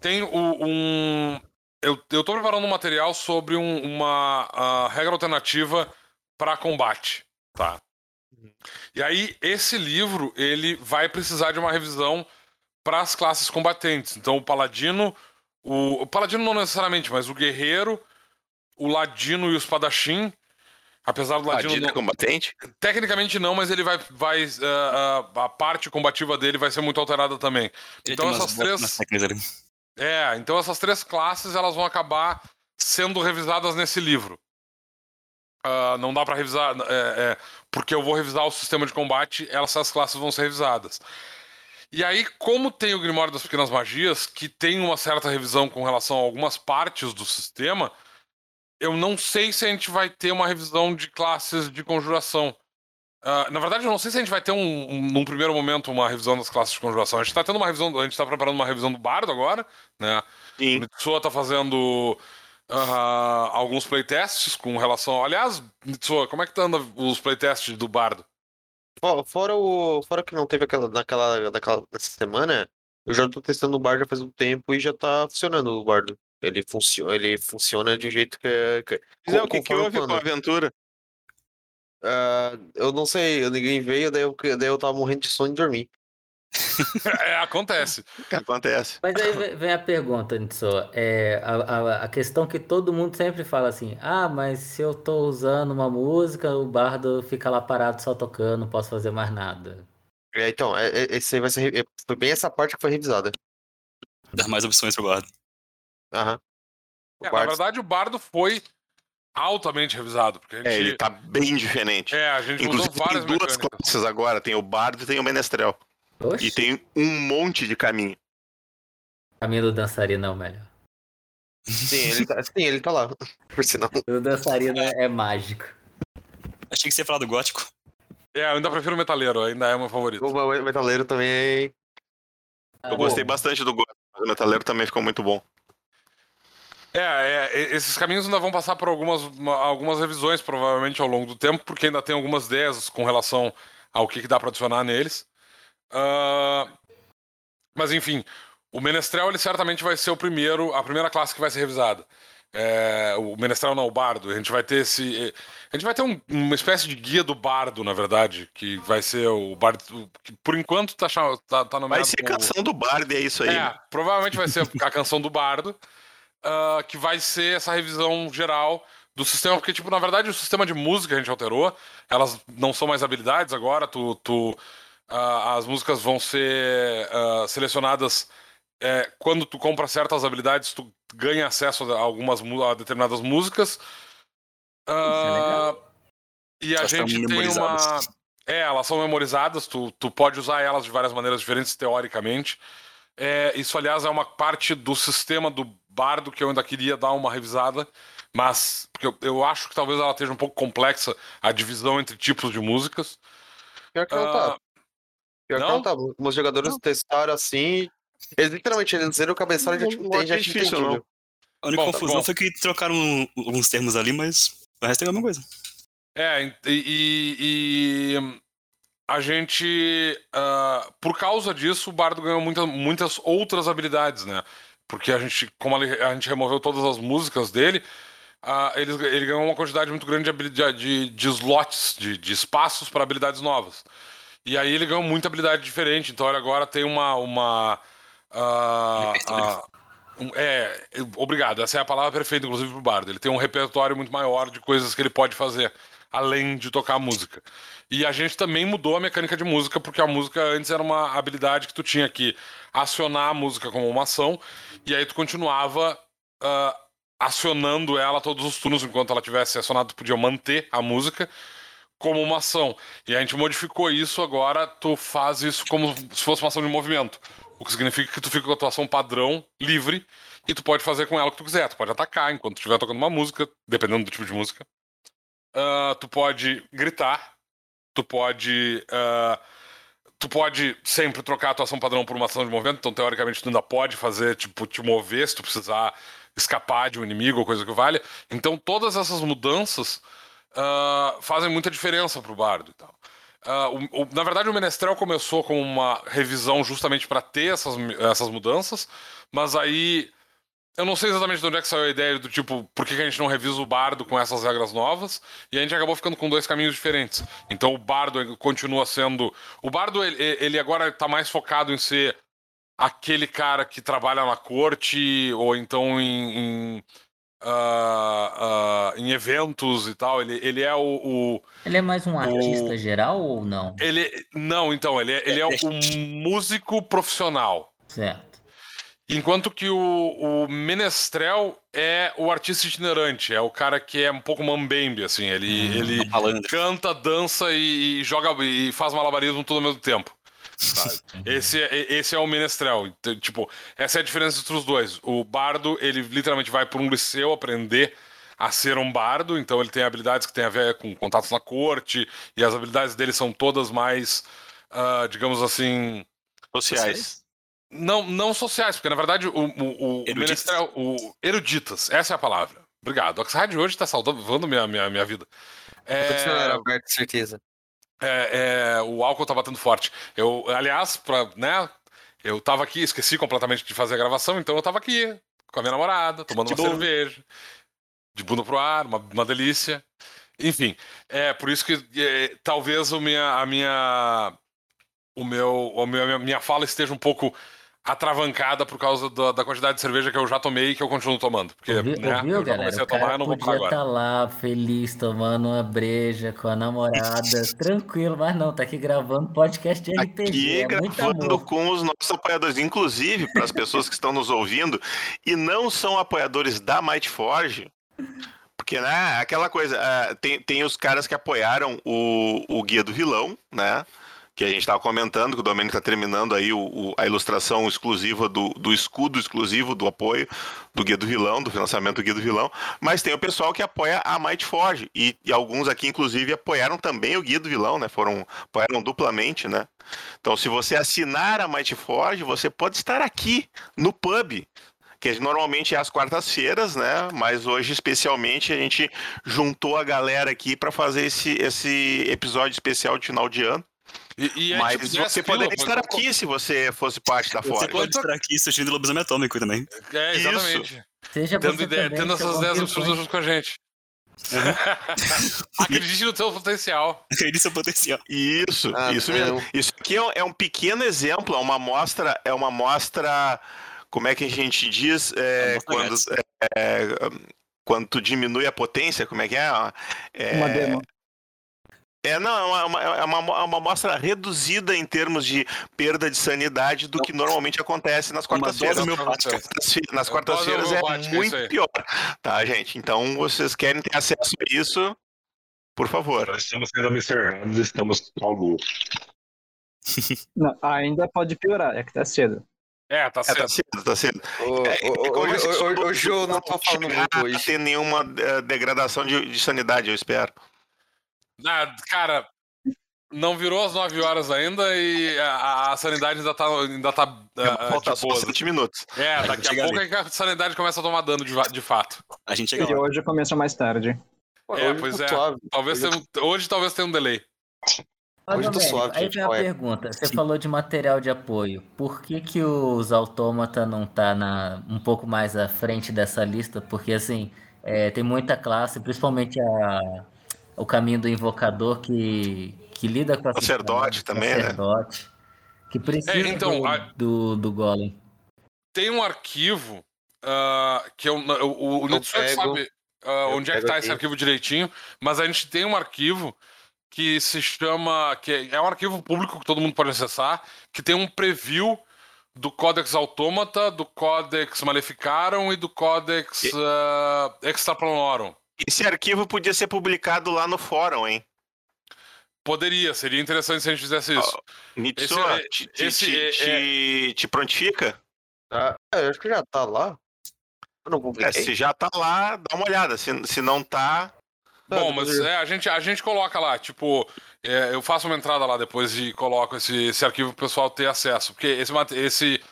tem o, um. Eu, eu tô preparando um material sobre um- uma ah, regra alternativa para combate, tá? E aí, esse livro, ele vai precisar de uma revisão para as classes combatentes. Então, o paladino, o, o paladino não necessariamente, mas o guerreiro, o ladino e o espadachim, apesar do ladino Ladino é não- combatente? Tecnicamente não, mas ele vai. vai ah, a parte combativa dele vai ser muito alterada também. Ele Então essas três-. É, então essas três classes elas vão acabar sendo revisadas nesse livro. Ah, não dá pra revisar, é, é, porque eu vou revisar o sistema de combate, essas classes vão ser revisadas. E aí, como tem o Grimório das Pequenas Magias, que tem uma certa revisão com relação a algumas partes do sistema, eu não sei se a gente vai ter uma revisão de classes de conjuração. Ah, na verdade, eu não sei se a gente vai ter um, um- num primeiro momento uma revisão das classes de conjuração. A gente tá tendo uma revisão, a gente tá preparando uma revisão do bardo agora, né? O Sim. Mitsuo tá fazendo ah, alguns playtests com relação. Aliás, Mitsuo, como é que tá andando os playtests do bardo? Fo- Fora o. Fora que não teve aquela naquela, naquela nessa semana, eu já tô testando o Bardo já faz um tempo e já tá funcionando o Bardo. Ele funciona, ele funciona de um jeito que é. que- Mas é, o que, que houve com a aventura? Ah, eu não sei, ninguém veio, daí eu, daí eu tava morrendo de sono e dormi. é, acontece. Acontece. Mas aí vem- a pergunta, Nitso. É, a, a, a questão que todo mundo sempre fala assim: ah, mas se eu tô usando uma música, o bardo fica lá parado só tocando, não posso fazer mais nada. É, então, é, é- esse aí vai ser. é- Foi bem essa parte que foi revisada. Dar mais opções pro bardo. Aham. O É, na Bardo- verdade, o bardo foi altamente revisado. Porque a gente, É, ele tá bem diferente. é, a gente Inclusive mudou várias tem duas mecânicas. classes agora, tem o bardo e tem o menestrel. Oxe, E tem um monte de caminho. caminho do dançarino é o melhor. Sim, ele tá, sim, ele tá lá. Por sinal. O dançarino é, é mágico. Achei que você ia falar do gótico. É, eu ainda prefiro o metaleiro, ainda é o meu favorito. O metaleiro também Eu gostei bastante do mas o metaleiro também ficou muito bom. É, é, esses caminhos ainda vão passar por algumas, uma- algumas revisões, provavelmente, ao longo do tempo, porque ainda tem algumas ideias com relação ao que, que dá pra adicionar neles. Ah, mas, enfim, o Menestrel, ele certamente vai ser o primeiro, a primeira classe que vai ser revisada. É, o Menestrel não, o Bardo. A gente vai ter esse... A gente vai ter um- uma espécie de guia do Bardo, na verdade, que vai ser o Bardo... Que por enquanto tá, tá, tá nomeado Vai ser como- canção do bardo, é isso aí. é, provavelmente vai ser a canção do Bardo, ah, que vai ser essa revisão geral do sistema, porque, tipo, na verdade, o sistema de música a gente alterou, elas não são mais habilidades agora, tu, tu, ah, as músicas vão ser ah, selecionadas é, quando tu compra certas habilidades, tu ganha acesso a algumas a determinadas músicas. Ah, e a Elas gente tem uma. É, elas são memorizadas, tu, tu pode usar elas de várias maneiras diferentes, teoricamente. É, isso, aliás, é uma parte do sistema do bardo que eu ainda queria dar uma revisada, mas porque eu, eu acho que talvez ela esteja um pouco complexa a divisão entre tipos de músicas. Pior que não Ah, tá. Pior que não? não tá. Meus jogadores testaram assim. Eles literalmente, eles zeram o cabeçalho e já, Não- tipo, não tem, já tinha difícil, entendido. A única Bom, tá confusão bom. foi que trocaram alguns termos ali, mas o resto é a mesma coisa. É, e, e- e a gente, ah, por causa disso, o Bardo ganhou muita, muitas outras habilidades, né? Porque a gente, como a gente removeu todas as músicas dele, ah, ele, ele ganhou uma quantidade muito grande de, de, de slots, de, de espaços para habilidades novas. E aí ele ganhou muita habilidade diferente, então ele agora tem uma. uma ah, um- é, obrigado. Essa é a palavra perfeita, inclusive, pro Bardo. Ele tem um repertório muito maior de coisas que ele pode fazer, além de tocar música. E a gente também mudou a mecânica de música, porque a música antes era uma habilidade que tu tinha que acionar a música como uma ação, e aí tu continuava ah, acionando ela todos os turnos enquanto ela tivesse acionado, tu podia manter a música como uma ação. E a gente modificou isso, agora tu faz isso como se fosse uma ação de movimento. O que significa que tu fica com a tua ação padrão livre e tu pode fazer com ela o que tu quiser. Tu pode atacar enquanto estiver tocando uma música, dependendo do tipo de música. Ah, tu pode gritar, tu pode. ah, tu pode sempre trocar a tua ação padrão por uma ação de movimento, então teoricamente tu ainda pode fazer, tipo, te mover se tu precisar escapar de um inimigo ou coisa que valha. Então todas essas mudanças ah, fazem muita diferença pro bardo e tal. Ah, o- o- na verdade, o Menestrel começou com uma revisão justamente para ter essas, essas mudanças, mas aí eu não sei exatamente de onde é que saiu a ideia do tipo, por que, que a gente não revisa o bardo com essas regras novas? E a gente acabou ficando com dois caminhos diferentes. Então o bardo continua sendo. O bardo, ele, ele agora tá mais focado em ser aquele cara que trabalha na corte, ou então em. em, ah, ah, em eventos e tal. Ele, ele é o- o Ele é mais um O- artista geral ou não? ele não, então, ele é, ele é um músico profissional. Certo. Enquanto que o, o Menestrel é o artista itinerante, é o cara que é um pouco mambembe, assim, ele, ele Malandro. canta, dança e, e joga e faz malabarismo tudo ao mesmo tempo. Sabe? esse, é, esse é o Menestrel. Então, tipo, essa é a diferença entre os dois. O bardo, ele literalmente vai para um liceu aprender a ser um bardo, então ele tem habilidades que têm a ver com contatos na corte, e as habilidades dele são todas mais, ah, digamos assim, Sociais. não, não sociais, porque na verdade o, o, o, Eruditas. Menestrel, o eruditas, essa é a palavra. Obrigado. O Oxide hoje tá salvando minha, minha, minha vida. É, Continuando, Alberto, certeza. É, é, o álcool tá batendo forte. Eu, aliás, pra, né, eu tava aqui, esqueci completamente de fazer a gravação, então eu tava aqui com a minha namorada, tomando De uma boa. cerveja, de bunda pro ar, uma, uma delícia. Enfim, é por isso que é, talvez o minha, a minha, o meu, a minha, a minha fala esteja um pouco atravancada por causa da, da quantidade de cerveja que eu já tomei e que eu continuo tomando. Porque, Ouviu, né, ouviu, eu já galera? comecei a O tomar, cara eu não vou parar agora. estar lá, feliz, tomando uma breja com a namorada, tranquilo, mas não, tá aqui gravando podcast de RPG. Aqui é gravando com os nossos apoiadores, inclusive para as pessoas que estão nos ouvindo e não são apoiadores da Might Forge, porque né, aquela coisa, ah, tem, tem os caras que apoiaram o, o Guia do Vilão, né? Que a gente estava comentando, que o Domênico está terminando aí o, o- a ilustração exclusiva do, do escudo exclusivo do apoio do Guia do Vilão, do financiamento do Guia do Vilão. Mas tem o pessoal que apoia a Might Forge. E, e alguns aqui, inclusive, apoiaram também o Guia do Vilão, né? Foram, apoiaram duplamente, né? Então, se você assinar a Mighty Forge, você pode estar aqui no pub, que normalmente é às quartas-feiras, né? Mas hoje, especialmente, a gente juntou a galera aqui para fazer esse, esse episódio especial de final de ano. E, e a Mas fizesse você poderia estar co- aqui se você fosse parte da Você Forge. pode estar aqui assistindo Lobisomem Atômico também. É, Isso. exatamente. Seja Tendo, você ideia, também, tendo seu essas ideias absurdas junto com a gente. Acredite no teu potencial. Ele seu potencial. Isso, Ah, isso não. mesmo. Isso aqui é um, é um pequeno exemplo, é uma amostra, é uma amostra, como é que a gente diz, é, Amostra quando, é, é, quando tu diminui a potência, como é que é? É, Uma demo. É, não, é uma, é uma, é uma amostra reduzida em termos de perda de sanidade do que normalmente acontece nas quartas-feiras. Nas É quartas-feiras é muito pior, tá, gente? Então, vocês querem ter acesso a isso, por favor. Nós estamos sendo observados, estamos calmos. Não, ainda pode piorar, é que tá cedo. É, tá É, certo. tá cedo, tá cedo. Ô, É, ô, Hoje hoje eu não tô falando muito hoje. ter nenhuma eh, degradação de, de sanidade, eu espero. Ah, cara, não virou as 9 horas ainda e a, a sanidade ainda tá, ainda tá ah, Falta de só boa. 7 minutos. É, daqui a pouco ali. é que a sanidade começa a tomar dano de, de fato. A gente chega E lá. hoje começou mais tarde. Pô, É, hoje pois tá é. suave. Talvez Hoje tenha um- hoje talvez tenha um delay. Ô, Hoje tô Domênico, suave, aí gente, vem a é? pergunta. Você falou de material de apoio. Por que, que os autômata não tá na, um pouco mais à frente dessa lista? Porque assim, é, tem muita classe, principalmente a, o caminho do invocador que, que lida com a Sacerdote também, né? sacerdote, que precisa É, então, do, a- do, do golem. Tem um arquivo ah, que eu, o, o Eu Nitsuki sabe eu onde é que pego tá esse arquivo direitinho, mas a gente tem um arquivo que se chama. que é um arquivo público que todo mundo pode acessar, que tem um preview do Codex Automata, do Codex Maleficarum e do Codex E- uh, Extraplanorum. Esse arquivo podia ser publicado lá no fórum, hein? Poderia, seria interessante se a gente fizesse isso. Mitsuha, Esse é- te, esse te- é- te- te prontifica? Tá? É, eu acho que já tá lá. Eu não É, se já tá lá, dá uma olhada. Se, se não tá, Bom, depois mas é, a, gente, a gente coloca lá, tipo, é, eu faço uma entrada lá depois e coloco esse, esse arquivo pro pessoal ter acesso. Porque esse, esse,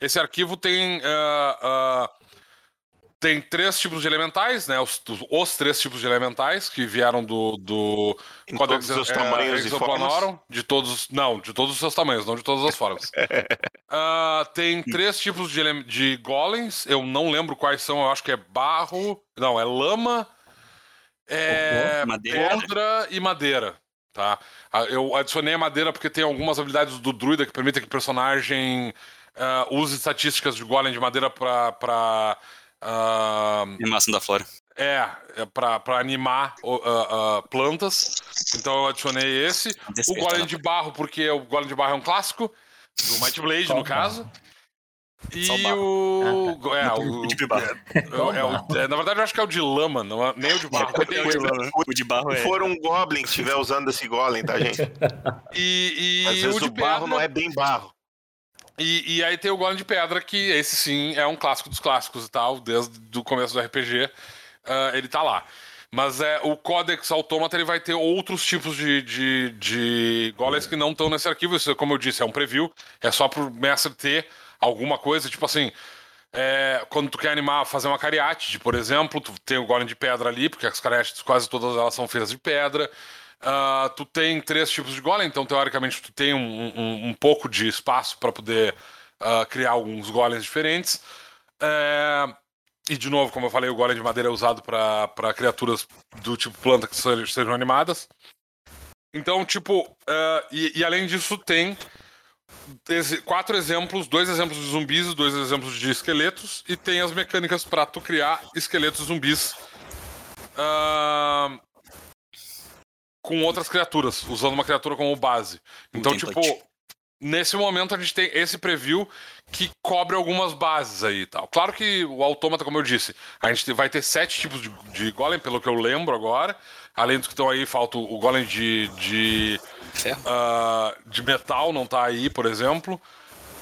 esse arquivo tem. ah, ah, tem três tipos de elementais, né? Os, os, três tipos de elementais que vieram do, do em Codex todos os é, tamanhos e formas. De todos. Não, de todos os seus tamanhos, não de todas as formas. Ah, tem três tipos de, de golems, eu não lembro quais são, eu acho que é barro. Não, é lama, é Madeira. pedra e madeira. Tá? Ah, Eu adicionei a madeira porque tem algumas habilidades do druida que permitem que o personagem ah, use estatísticas de golem de madeira pra. Ah, Animação da flora. é, é pra, pra animar o- ah, ah, plantas. Então eu adicionei esse. O Despertar. golem de barro, porque o golem de barro é um clássico. Do Might Blade, no o caso. E Só o barro. o. É, o. o de barro. é, é o- é, na verdade, eu acho que é o de lama, não é, nem o de barro. O de barro- O de barro Se é. for um Goblin que estiver usando esse Golem, tá, gente? E, Às e vezes o de o barro pedra. não é bem barro. E, e aí tem o Golem de Pedra, que esse sim é um clássico dos clássicos e tal, desde o começo do RPG. ah, ele tá lá. Mas é, o Codex Automata ele vai ter outros tipos de, de, de golems que não estão nesse arquivo. Isso, como eu disse, é um preview. É só pro mestre ter alguma coisa, tipo assim. é, quando tu quer animar, fazer uma cariátide, por exemplo, tu tem o golem de pedra ali, porque as cariátides quase todas elas são feitas de pedra. Ah, tu tem três tipos de golem, então teoricamente tu tem um, um, um pouco de espaço para poder ah, criar alguns golems diferentes. É, e de novo, como eu falei, o golem de madeira é usado para criaturas do tipo planta que sejam, animadas. Então, tipo, ah, e, e além disso, tem quatro exemplos, dois exemplos de zumbis dois exemplos de esqueletos, e tem as mecânicas para tu criar esqueletos zumbis ah, com outras criaturas, usando uma criatura como base. Então, Um tipo, nesse momento a gente tem esse preview que cobre algumas bases aí e tal. Claro que o autômata, como eu disse, a gente vai ter sete tipos de, de golem, pelo que eu lembro agora. Além dos que estão aí, falta o golem de, de, ah, de metal, não tá aí, por exemplo.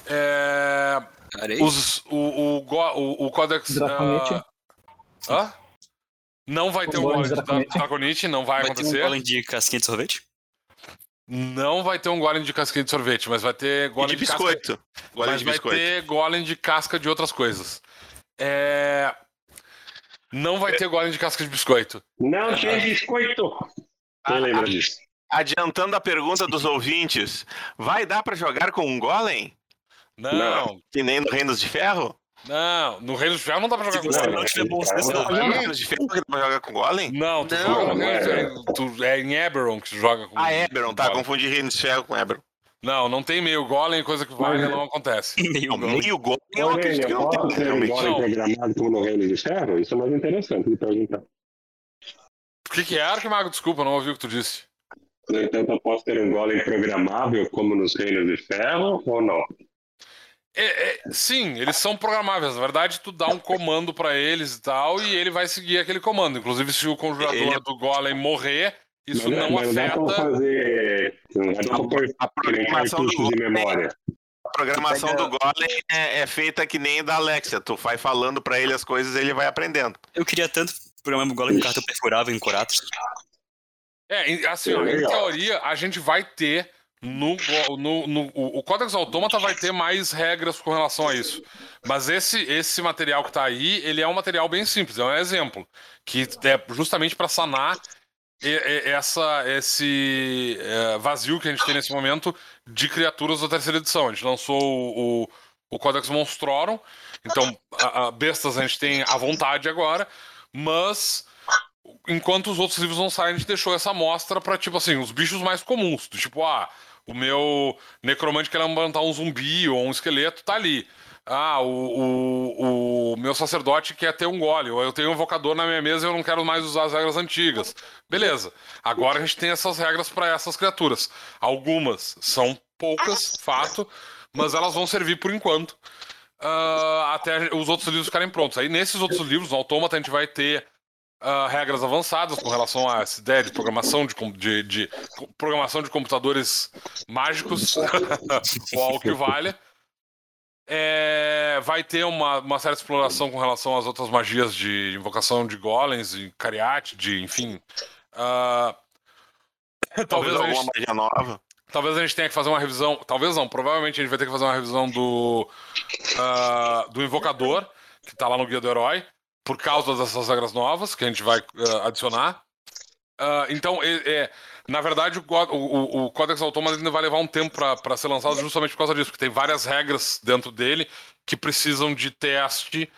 É, Areia. os, o, o, o, o Codex. Draconite. ah, hã? Não vai ter o golem golems de de. Draconite, não vai, Vai ter um acontecer. golem de casquinha de sorvete? Não vai ter um golem de casquinha de sorvete, mas vai ter E golem de casca- biscoito. Golem mas de vai biscoito. ter golem de casca de outras coisas. É... Não vai ter golem de casca de biscoito. Não tem biscoito. Quem lembra disso? Adiantando a pergunta dos ouvintes, vai dar pra jogar com um Golem? Não, Não. Que nem no Reinos de Ferro? Não. No Reino de Ferro não dá pra jogar Se com golem. não tiver bom Não, dá pra jogar com Golem? Não, tu Não, não Reino é. Tu- É em Eberron que tu joga com Ah, Eberron, tá. Confundi Reinos de Ferro com Eberron. Não, não tem meio golem, coisa que vai Mas- não acontece. Meio golem. meio Golem eu acredito que eu não posso tem, um realmente. golem programado como no Reino de Ferro? Isso é mais interessante de perguntar. O que, que é, Arquimago? Desculpa, não ouvi o que tu disse. No entanto, eu posso ter um golem programável como nos Reinos de Ferro ou não? É, é, sim, eles são programáveis. Na verdade, tu dá um comando pra eles e tal, e ele vai seguir aquele comando. Inclusive, se o conjurador Ele- do golem morrer, isso Mas não dá pra afeta. fazer. Não dá pra pôr A programação do de memória. a programação do Golem é, é feita que nem da Alexia. Tu vai falando pra ele as coisas e ele vai aprendendo. Eu queria tanto programar um golem com cartão perfurável em Coratos. É, assim, É ó, em teoria, a gente vai ter no, no, no o, Codex Autômata vai ter mais regras com relação a isso. Mas esse, esse material que tá aí, ele é um material bem simples, é um exemplo. Que é justamente para sanar essa, esse é, vazio que a gente tem nesse momento de criaturas da terceira edição. A gente lançou o, o, o Codex Monstrorum, então a, a bestas a gente tem à vontade agora, mas enquanto os outros livros não saem, a gente deixou essa amostra pra, tipo assim, os bichos mais comuns. Tipo, ah, o meu necromante quer levantar um zumbi ou um esqueleto, tá ali. Ah, o, o, o meu sacerdote quer ter um gole, ou eu tenho um invocador na minha mesa e eu não quero mais usar as regras antigas. Beleza. Agora a gente tem essas regras pra essas criaturas. Algumas são poucas, fato, mas elas vão servir por enquanto. ah, até os outros livros ficarem prontos. Aí nesses outros livros, no Autômata, a gente vai ter ah, regras avançadas com relação a essa ideia de programação de, de- de programação de computadores mágicos, ou algo que valha. É, vai ter uma, uma certa exploração com relação às outras magias de invocação de golems e cariate, de enfim. ah, Talvez talvez, a alguma gente, magia nova. talvez a gente tenha que fazer uma revisão. Talvez não, provavelmente a gente vai ter que fazer uma revisão do, ah, do invocador, que tá lá no Guia do Herói, por causa dessas regras novas que a gente vai ah, adicionar. Ah, então, é, é, na verdade, o, o, o- Codex Autômata ainda vai levar um tempo para ser lançado justamente por causa disso, porque tem várias regras dentro dele que precisam de teste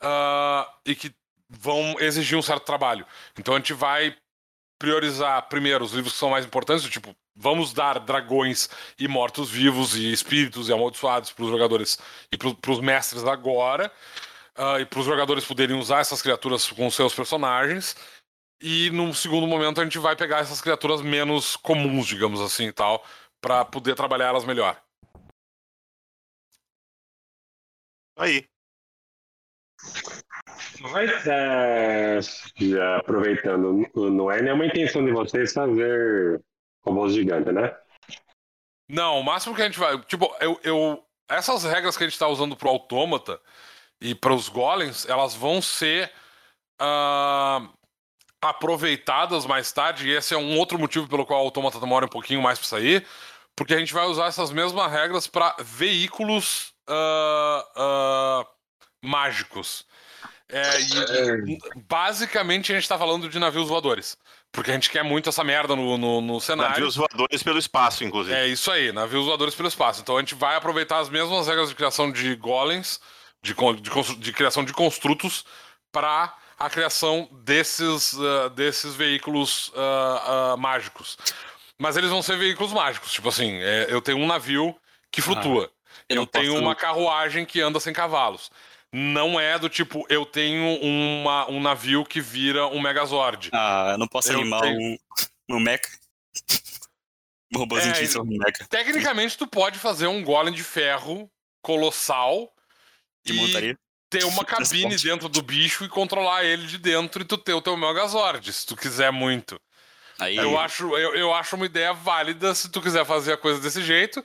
ah, e que vão exigir um certo trabalho. Então a gente vai priorizar primeiro os livros que são mais importantes, tipo, vamos dar dragões e mortos-vivos e espíritos e amaldiçoados para os jogadores e para os mestres agora, ah, e para os jogadores poderem usar essas criaturas com seus personagens. E num segundo momento a gente vai pegar essas criaturas menos comuns, digamos assim, e tal, para poder trabalhar elas melhor. Aí. Mas, é, já aproveitando, não é nenhuma intenção de vocês fazer robôs gigantes, né? Não, o máximo que a gente vai. Tipo, eu. eu essas regras que a gente tá usando pro autômata e para os golems, elas vão ser ah, aproveitadas mais tarde, e esse é um outro motivo pelo qual o autômata demora um pouquinho mais para sair, porque a gente vai usar essas mesmas regras para veículos ah, ah, mágicos. É, e, e, basicamente a gente tá falando de navios voadores. Porque a gente quer muito essa merda no, no, no cenário. Navios voadores pelo espaço, inclusive. É isso aí, navios voadores pelo espaço. Então a gente vai aproveitar as mesmas regras de criação de golems, de, de, de criação de construtos, para a criação desses, ah, desses veículos ah, ah, mágicos. Mas eles vão ser veículos mágicos. Tipo assim, é, eu tenho um navio que flutua. eu eu não tenho uma carruagem que anda sem cavalos. Não é do tipo, eu tenho uma, um navio que vira um Megazord. Ah, eu não posso Eu animar tenho- um, um mecha. Um robôzinho É, que é um mecha Tecnicamente, tu pode fazer um golem de ferro colossal de e montaria. ter uma cabine dentro do bicho e controlar ele de dentro e tu ter o teu Megazord, se tu quiser muito. Aí, Eu acho, eu, eu acho uma ideia válida se tu quiser fazer a coisa desse jeito.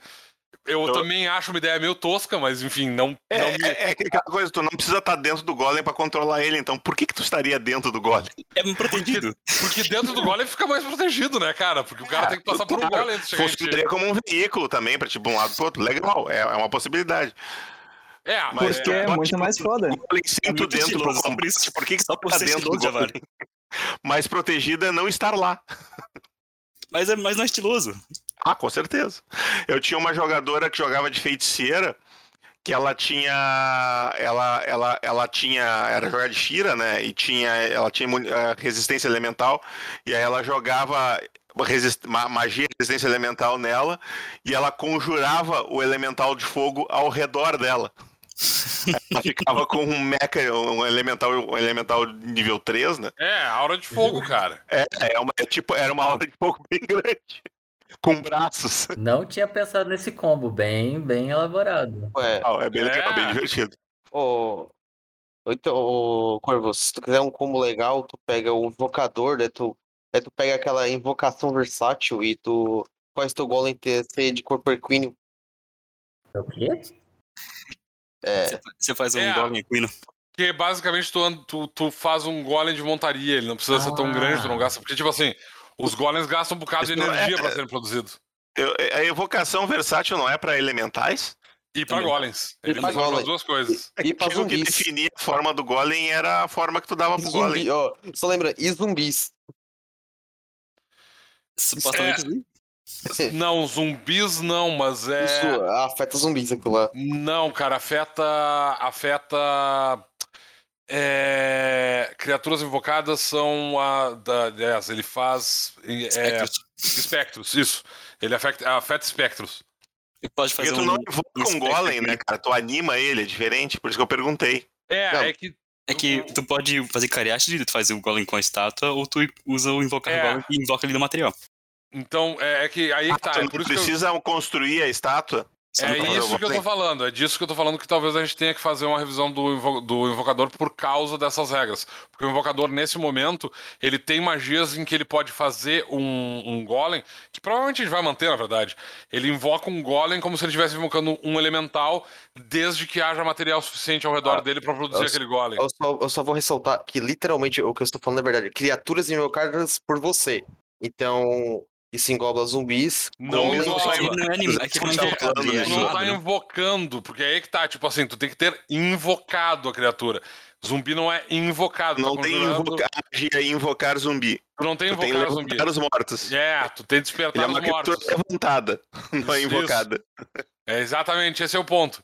Eu Eu- também acho uma ideia meio tosca, mas enfim, não, É, não me... é, é aquela coisa, tu não precisa estar dentro do golem pra controlar ele, então por que que tu estaria dentro do golem? é protegido. Porque dentro do golem fica mais protegido, né, cara? Porque o cara tem que passar por um Claro, golem. Funcionaria como um veículo também, pra tipo um lado pro outro. Legal, é, é uma possibilidade. É, Mas Porque é eu muito mais foda. O golem tu muito dentro do só por que que Só por tá dentro do vale. Mais protegido é não estar lá. Mas, é, mas não é estiloso. Ah, com certeza. Eu tinha uma jogadora que jogava de feiticeira, que ela tinha. Ela, ela, ela tinha. Era jogar de Shira, né? E tinha. Ela tinha eh, resistência elemental. E aí ela jogava resist- ma- magia resistência elemental nela. E ela conjurava o elemental de fogo ao redor dela. Ela ficava com um mecha, um elemental, um elemental nível 3, né? É, aura de fogo, cara. É, é uma, é tipo, era uma aula de fogo bem grande. Com braços. Não tinha pensado nesse combo, bem, bem elaborado. Ué, Ah, É bem legal, É. bem divertido. ô. Então, ô, Corvo, se tu quiser um combo legal, tu pega o invocador, né? Tu, aí tu pega aquela invocação versátil e tu faz teu golem ter ser de cor perquíneo. É O quê? É, Você faz um É. golem equino. Porque basicamente tu, tu, tu faz um golem de montaria, ele não precisa ser tão Ah. grande, tu não gasta. Porque, tipo assim, os golems gastam um bocado de é- energia pra serem produzidos. Eu- a evocação versátil não é para elementais? E pra Também. golems. E Ele pra funciona as duas coisas. É E que pra o que zumbis. definia a forma do golem era a forma que tu dava e pro golem. zumbi, ó, só lembra, e zumbis. Supostamente. Não, zumbis não, mas é. Isso afeta zumbis aquilo lá. Não, cara, afeta. Afeta. é, Criaturas invocadas são a. Da... yes, ele faz. É... Espectros. Espectros, isso. Ele afeta, afeta espectros. E pode Porque fazer tu um. não invoca um um golem, né, cara? Tu anima ele, é diferente, por isso que eu perguntei. É, Não. é que. É que tu pode fazer cariate, tu faz o golem com a estátua, ou tu usa o invocar É. golem e invoca ali no material. Então, é, é que aí que tá. É não por isso que eu- precisa construir a estátua. É Então, isso que eu tô falando, é disso que eu tô falando que talvez a gente tenha que fazer uma revisão do, invo- do invocador por causa dessas regras. Porque o invocador, nesse momento, ele tem magias em que ele pode fazer um, um golem, que provavelmente ele vai manter, na verdade. Ele invoca um golem como se ele estivesse invocando um elemental, desde que haja material suficiente ao redor Ah, dele pra produzir eu- aquele golem. Eu só, eu só vou ressaltar que literalmente o que eu estou falando é verdade. Criaturas invocadas por você. Então, isso engloba zumbis. Não Ele não é é que ele não é ele é Tu não animado, tá né? invocando, porque aí que tá, tipo assim, tu tem que ter invocado a criatura. Zumbi não é invocado, Não tá tem invocar e invocar zumbi. Tu não tem Tu tem invocar zumbi. os mortos. É, tu tem Ele despertar é os uma criatura mortos. levantada, não é Isso, invocada. É exatamente, esse é o ponto.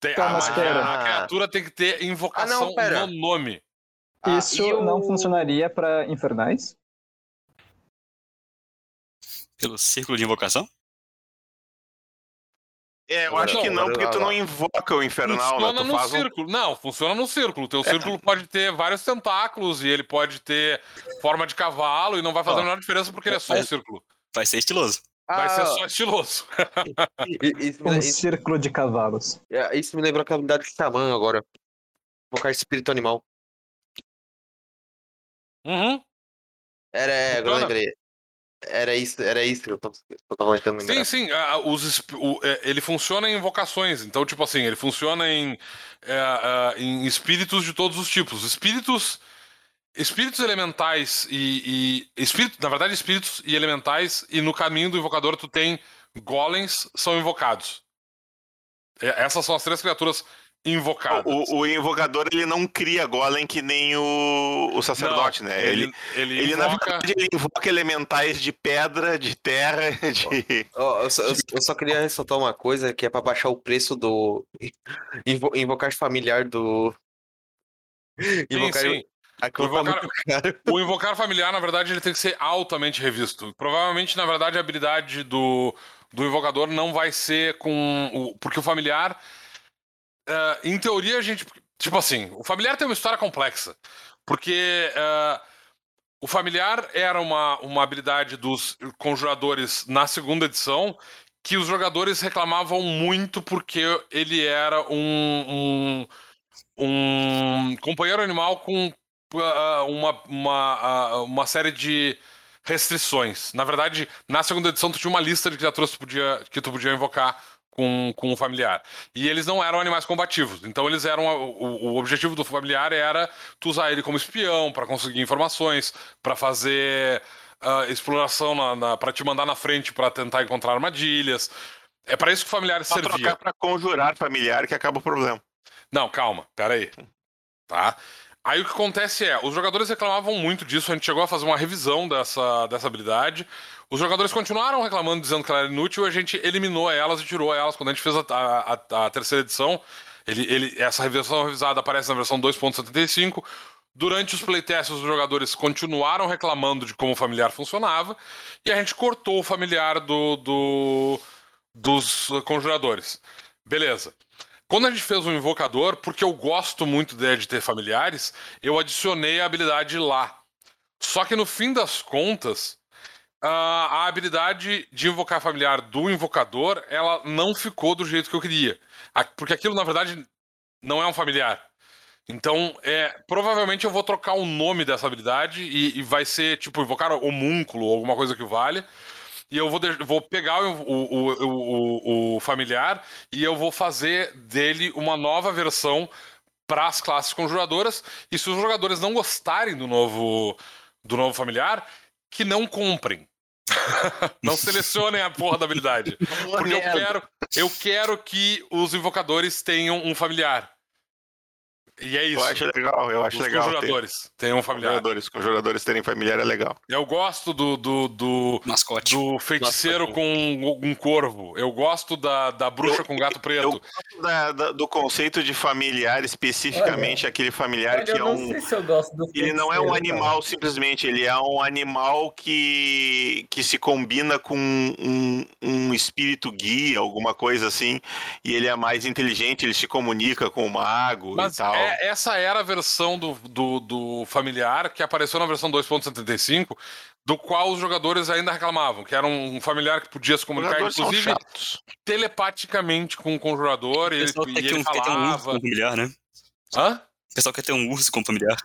Tem, Tá, a, mas magia- pera. a criatura tem que ter invocação Ah, não, no nome. Ah, Isso e o- não funcionaria para infernais? Pelo círculo de invocação? É, eu acho que não, porque tu não invoca o infernal, né? funciona no faz um... círculo. Não, funciona no círculo. Teu círculo pode ter vários tentáculos e ele pode ter forma de cavalo e não vai fazer a menor diferença porque ele é só um círculo. Vai ser estiloso. Vai ser Ah, só estiloso. Isso, Um isso- círculo de cavalos. é, isso me lembrou a habilidade de xamã agora. Invocar espírito animal. Uhum. Era, é, agora eu Funciona. lembrei. Era isso, era isso que eu tava, eu tava tentando Sim, lembrar. sim. a- a- os, o- é, ele funciona em invocações. Então, tipo assim, ele funciona em, é, é, em espíritos de todos os tipos. Espíritos. Espíritos elementais e, e. Espírito, na verdade, espíritos e elementais, e no caminho do invocador tu tem golems são invocados. É, Essas são as três criaturas invocadas. O, o invocador, ele não cria golem que nem o, o sacerdote, Não, né? Ele, ele, ele, na invoca. verdade, ele invoca elementais de pedra, de terra, de... Ó, eu, só, eu- eu só queria ressaltar uma coisa que é pra baixar o preço do invo- invocar familiar do. Sim, Invocar sim. tá Invocar-. O invocar familiar, na verdade, ele tem que ser altamente revisto. Provavelmente, na verdade, a habilidade do, do invocador não vai ser com. O, porque o familiar. Eh, em teoria, a gente. Tipo assim, o familiar tem uma história complexa. Porque. eh, o familiar era uma, uma habilidade dos conjuradores na segunda edição que os jogadores reclamavam muito porque ele era um, um, um companheiro animal com ah, uma, uma, ah, uma série de restrições. Na verdade, na segunda edição tu tinha uma lista de criaturas que tu podia, que tu podia invocar com, com o familiar. E eles não eram animais combativos. Então eles eram. O, o objetivo do familiar era tu usar ele como espião para conseguir informações, para fazer ah, exploração na, na, para te mandar na frente para tentar encontrar armadilhas. É para isso que o familiar Só servia. trocar pra conjurar familiar que acaba o problema. Não, calma, pera aí. Tá? Aí o que acontece é, os jogadores reclamavam muito disso, a gente chegou a fazer uma revisão dessa, dessa habilidade. Os jogadores continuaram reclamando, dizendo que ela era inútil, a gente eliminou elas e tirou elas quando a gente fez a, a- a- terceira edição. Ele, ele, essa revisão revisada aparece na versão 2.75. Durante os playtests, os jogadores continuaram reclamando de como o familiar funcionava, e a gente cortou o familiar do, do- dos conjuradores. Beleza. Quando a gente fez um invocador, porque eu gosto muito de ter familiares, eu adicionei a habilidade lá. Só que no fim das contas, a, a habilidade de invocar familiar do invocador, ela não ficou do jeito que eu queria. Porque aquilo, na verdade, não é um familiar. Então, é, provavelmente eu vou trocar o nome dessa habilidade e, e vai ser, tipo, invocar homúnculo ou alguma coisa que vale. E eu vou, vou pegar o, o, o, o- o familiar e eu vou fazer dele uma nova versão para as classes conjuradoras. E se os jogadores não gostarem do novo, do novo familiar, que não comprem. não selecionem a porra da habilidade. Porque eu quero, eu quero que os invocadores tenham um familiar. E é isso. Eu acho legal, eu acho Os legal. ter conjuradores tenham um familiar. Conjuradores, conjuradores terem familiar é legal. Eu gosto do, do, do, Mascote. do feiticeiro Nossa, com um, corvo. Eu gosto da, da bruxa Eu- com gato Eu preto. gosto da- da- do conceito de familiar, especificamente aquele familiar Olha, que eu é não um. sei se eu gosto do Ele não é um feiticeiro, cara. animal simplesmente, ele é um animal que, que se combina com um, um espírito guia, alguma coisa assim, e ele é mais inteligente, ele se comunica com o mago Mas e tal. é, é- essa era a versão do, do, do familiar que apareceu na versão 2.75, do qual os jogadores ainda reclamavam, que era um familiar que podia se comunicar, inclusive, telepaticamente com o conjurador, e O ele, pessoal e quer ter ele um, um falava. como familiar, né? Hã? O pessoal quer ter um urso como familiar.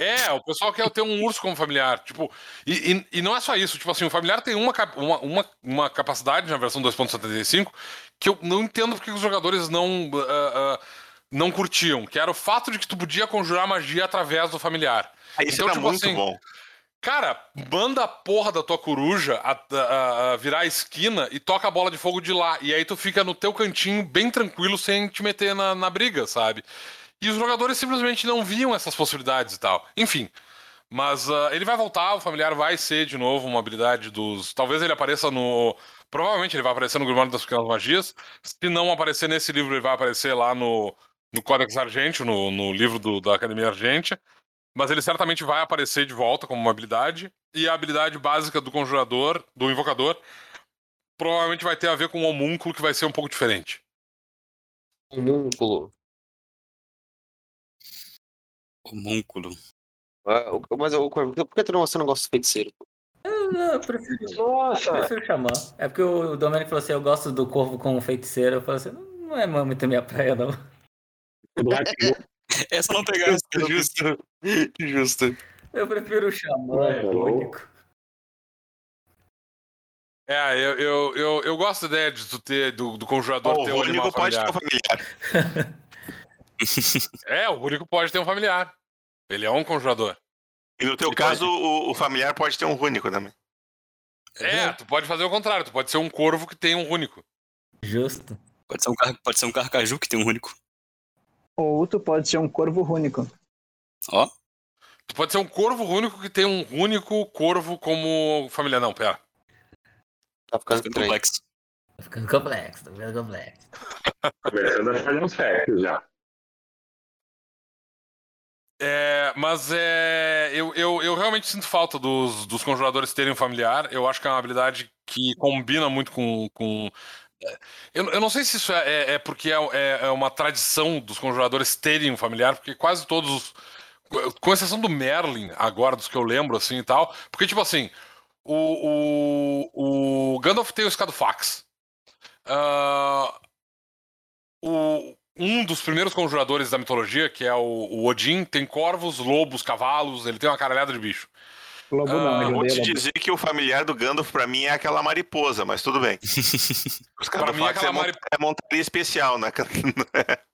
É, o pessoal quer ter um urso como familiar. Tipo, e, e, e não é só isso. Tipo assim, o familiar tem uma, uma, uma, uma capacidade na versão 2.75 que eu não entendo porque os jogadores não, ah, ah, não curtiam, que era o fato de que tu podia conjurar magia através do familiar. Aí Isso Então, era tipo muito assim, bom. Cara, manda a porra da tua coruja a, a- a virar a esquina e toca a bola de fogo de lá. E aí tu fica no teu cantinho bem tranquilo sem te meter na, na briga, sabe? E os jogadores simplesmente não viam essas possibilidades e tal. Enfim. Mas ah, ele vai voltar, o familiar vai ser de novo uma habilidade dos. Talvez ele apareça no. Provavelmente ele vai aparecer no Grimório das Pequenas Magias. Se não aparecer nesse livro, ele vai aparecer lá no, no Codex Argentio, no, no livro do- da Academia Argentia. Mas ele certamente vai aparecer de volta como uma habilidade. E a habilidade básica do conjurador, do invocador, provavelmente vai ter a ver com o homúnculo, que vai ser um pouco diferente. Homúnculo. Homúnculo. Ah, Mas o Corvo, por que tu não, você não gosta de feiticeiro? Eu, eu prefiro, eu Nossa! prefiro xamã. É porque o Domênico falou assim: eu gosto do corvo como feiticeiro. Eu falei assim: não, é muito minha praia, não. Do. Essa não pegaram. Justo. Justo. Eu prefiro o xamã, é Hello. único. É, eu, eu, eu, eu gosto da ideia de tu ter, do, do conjurador Ó, ter o um animal Rônico pode ter familiar. um familiar. É, o único pode ter um familiar. Ele é um conjurador. E no teu Ele caso, o, o familiar pode ter um Rônico também. É, tu pode fazer o contrário. Tu pode ser um corvo que tem um único. Justo. Pode ser um, car... pode ser um carcaju que tem um único. Ou tu pode ser um corvo único. Ó, Tu pode ser um corvo único que tem um único corvo como familiar. Não, pera. Tá ficando complexo. Tá ficando complexo, tá ficando complexo. Começando a fazer uns hacks já. É, mas é, eu, eu, eu realmente sinto falta dos, dos conjuradores terem um familiar. Eu acho que é uma habilidade que combina muito com. com eu, eu não sei se isso é, é- é porque é, é- é uma tradição dos conjuradores terem um familiar, porque quase todos os. Com exceção do Merlin, agora, dos que eu lembro, assim e tal. Porque, tipo assim, o, o, o Gandalf tem o Escadofax. Ah, o, um dos primeiros conjuradores da mitologia, que é o, o Odin, tem corvos, lobos, cavalos, ele tem uma caralhada de bicho. Lobo Ah, não, Eu ele vou te lobo. dizer que o familiar do Gandalf, pra mim, é aquela mariposa, mas tudo bem. Os Pra mim, Cadofax aquela é, mon- mari- é montaria especial, né?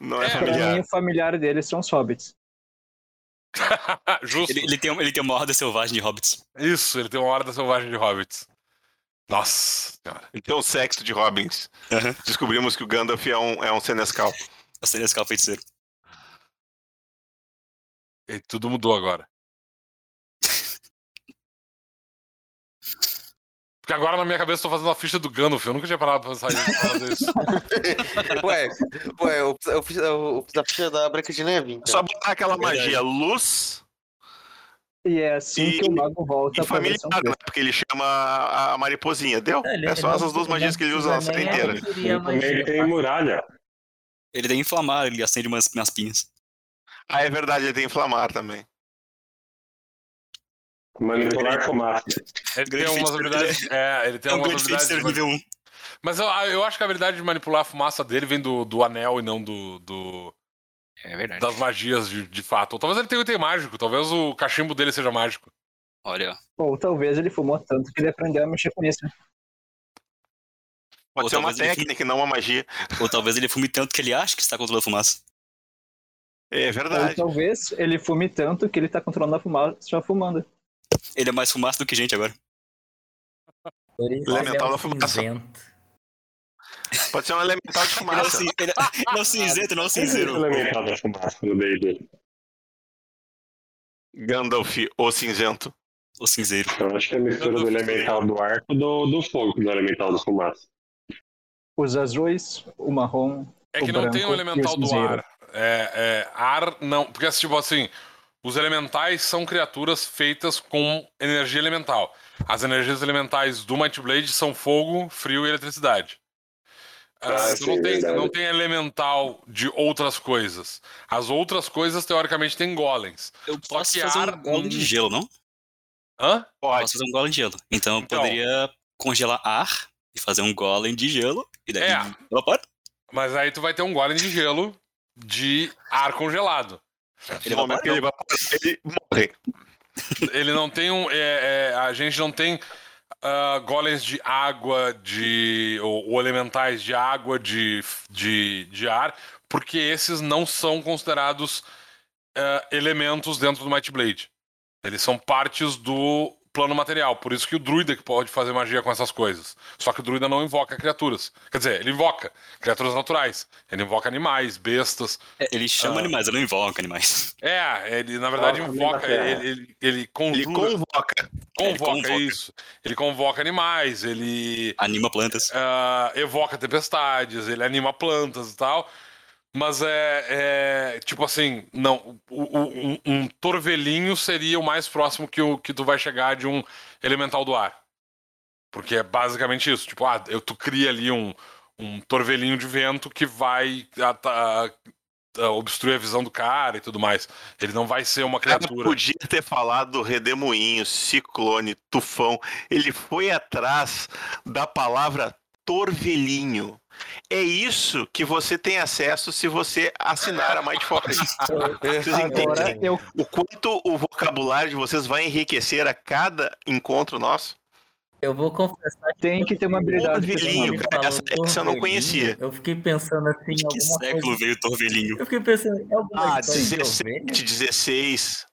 Não é, É, Pra familiar. mim, o familiar deles são os hobbits. Justo. ele, ele, tem, ele tem uma horda selvagem de hobbits. Isso, ele tem uma horda selvagem de hobbits. Nossa senhora. Ele tem um sexto de Robbins. Aham. Descobrimos que o Gandalf é um, é um Senescal. A Senescal feiticeiro. E tudo mudou agora. Porque agora na minha cabeça eu tô fazendo a ficha do Gandalf. Eu nunca tinha parado pra pensar isso. Ué, ué, eu, eu, fiz, eu fiz a ficha da Branca de Neve. Então. Só botar aquela magia luz E é assim E- que o mago volta e pra familiar, né? 3. Porque ele chama a, mariposinha. Deu? Ele- É só ele essas duas magias que ele usa na série inteira. E magia, tem muralha. Ele tem inflamar, ele acende umas, umas pinhas. Ah, é verdade, ele tem inflamar também. Manipular fumaça. Ele tem Grande umas feiticeiro. habilidades. É, ele tem É um umas grande habilidades. nível 1. Mas eu, eu acho que a habilidade de manipular a fumaça dele vem do, do anel e não do, do- É verdade. das magias de, de fato. Ou talvez ele tenha um item mágico, talvez o cachimbo dele seja mágico. Olha, ó. Ou talvez ele fumou tanto que ele aprendeu a mexer com isso. Pode Ou ser uma técnica e não uma magia. Ou talvez ele fume tanto que ele acha que está controlando a fumaça. É Ou verdade. talvez ele fume tanto que ele tá controlando a fumaça já fumando. Ele é mais fumaça do que gente agora. Isso Elemental ele é da um fumaça. cinzento. Pode ser um elemental de é fumaça. ele é- ele é o cinzento, não é cinzeiro. elemental da fumaça no meio dele. Gandalf, o cinzento. O cinzeiro. Eu acho que é a mistura do elemental do ar com do, do fogo do elemental da fumaça. Os azuis, o marrom. É que O não tem branco e o elemental do ar. É, é, ar não. Porque, tipo assim, os elementais são criaturas feitas com energia elemental. As energias elementais do Might Blade são fogo, frio e eletricidade. Ah, sim, não, tem, não tem elemental de outras coisas. As outras coisas, teoricamente, tem golems. Eu Só posso que fazer ar um golem de gelo, não? Hã? Pode. Posso fazer um golem de gelo. Então eu Então. poderia congelar ar e fazer um golem de gelo. E daí É. Mas aí tu vai ter um golem de gelo de ar congelado. Ele No momento que ele evapora, ele morre. Ele não tem um. é, é, a gente não tem ah, golems de água, de. Ou, ou elementais de água, de, de, de ar, porque esses não são considerados ah, elementos dentro do Might Blade. Eles são partes do plano material. Por isso que o druida que pode fazer magia com essas coisas. Só que o druida não invoca criaturas. Quer dizer, ele invoca criaturas naturais. Ele invoca animais, bestas. É, Ele chama Ah. animais, ele não invoca animais. É, ele na verdade Invoca ele, ele, ele conjura, Ele convoca. convoca, convoca. isso. Ele convoca animais, ele Anima plantas. ah, evoca tempestades, ele anima plantas e tal. Mas é, é, tipo assim, não, um, um torvelinho seria o mais próximo que, o, que tu vai chegar de um elemental do ar. Porque é basicamente isso. Tipo, ah, eu, tu cria ali um, um torvelinho de vento que vai ah, tá, ah, obstruir a visão do cara e tudo mais. Ele não vai ser uma O cara criatura. podia ter falado do redemoinho, ciclone, tufão. Ele foi atrás da palavra torvelinho. É isso que você tem acesso se você assinar a Might Forest. Vocês entendem eu, o quanto o vocabulário de vocês vai enriquecer a cada encontro nosso? Eu vou confessar que tenho que ter uma habilidade. Torvelinho, cara, essa- essa eu não conhecia. Eu fiquei pensando assim em De que século coisa. veio o Torvelinho? Eu fiquei pensando em alguma Ah, história de 17, ovelha. 16.